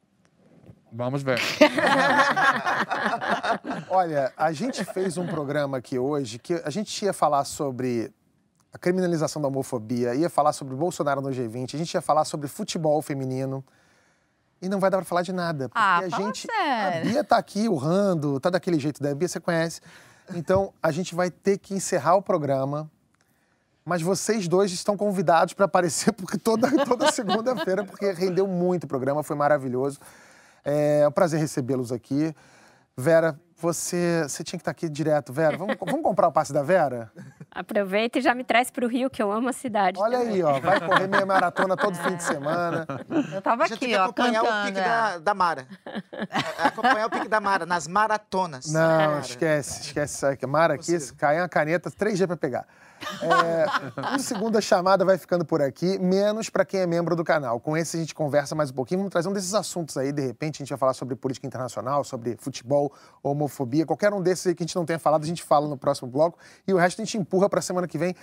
Vamos ver. Olha, a gente fez um programa aqui hoje que a gente ia falar sobre a criminalização da homofobia, ia falar sobre o Bolsonaro no G20, a gente ia falar sobre futebol feminino. E não vai dar pra falar de nada. Porque Ah, a gente. sério. A Bia tá aqui urrando, tá daquele jeito da Bia, você conhece. Então, a gente vai ter que encerrar o programa. Mas vocês dois estão convidados para aparecer porque toda, toda segunda-feira, porque rendeu muito o programa, foi maravilhoso. É um prazer recebê-los aqui. Vera, você, você tinha que estar aqui direto. Vera, vamos, vamos comprar o passe da Vera? Aproveita e já me traz para o Rio, que eu amo a cidade. Olha também. aí, ó. Vai correr meia maratona todo fim de semana. Eu tava A gente tem aqui, que ó, acompanhar o cantando. pique é. da, da Mara. É, acompanhar o pique da Mara nas maratonas. Não, Cara, esquece, esquece Mara aqui, se cair uma caneta, três dias pra pegar. É, o Segunda Chamada vai ficando por aqui, menos pra quem é membro do canal. Com esse a gente conversa mais um pouquinho, vamos trazer um desses assuntos aí, de repente a gente vai falar sobre política internacional, sobre futebol, homofobia, qualquer um desses aí que a gente não tenha falado, a gente fala no próximo bloco, e o resto a gente empurra pra semana que vem.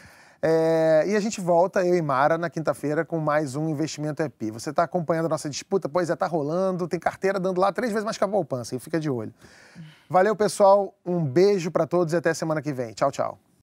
É, e a gente volta, eu e Mara, na quinta-feira com mais um Investimento EP. Você está acompanhando a nossa disputa? Pois é, tá rolando, tem carteira dando lá três vezes mais que a poupança, e fica de olho. Valeu, pessoal, um beijo pra todos e até semana que vem. Tchau, tchau.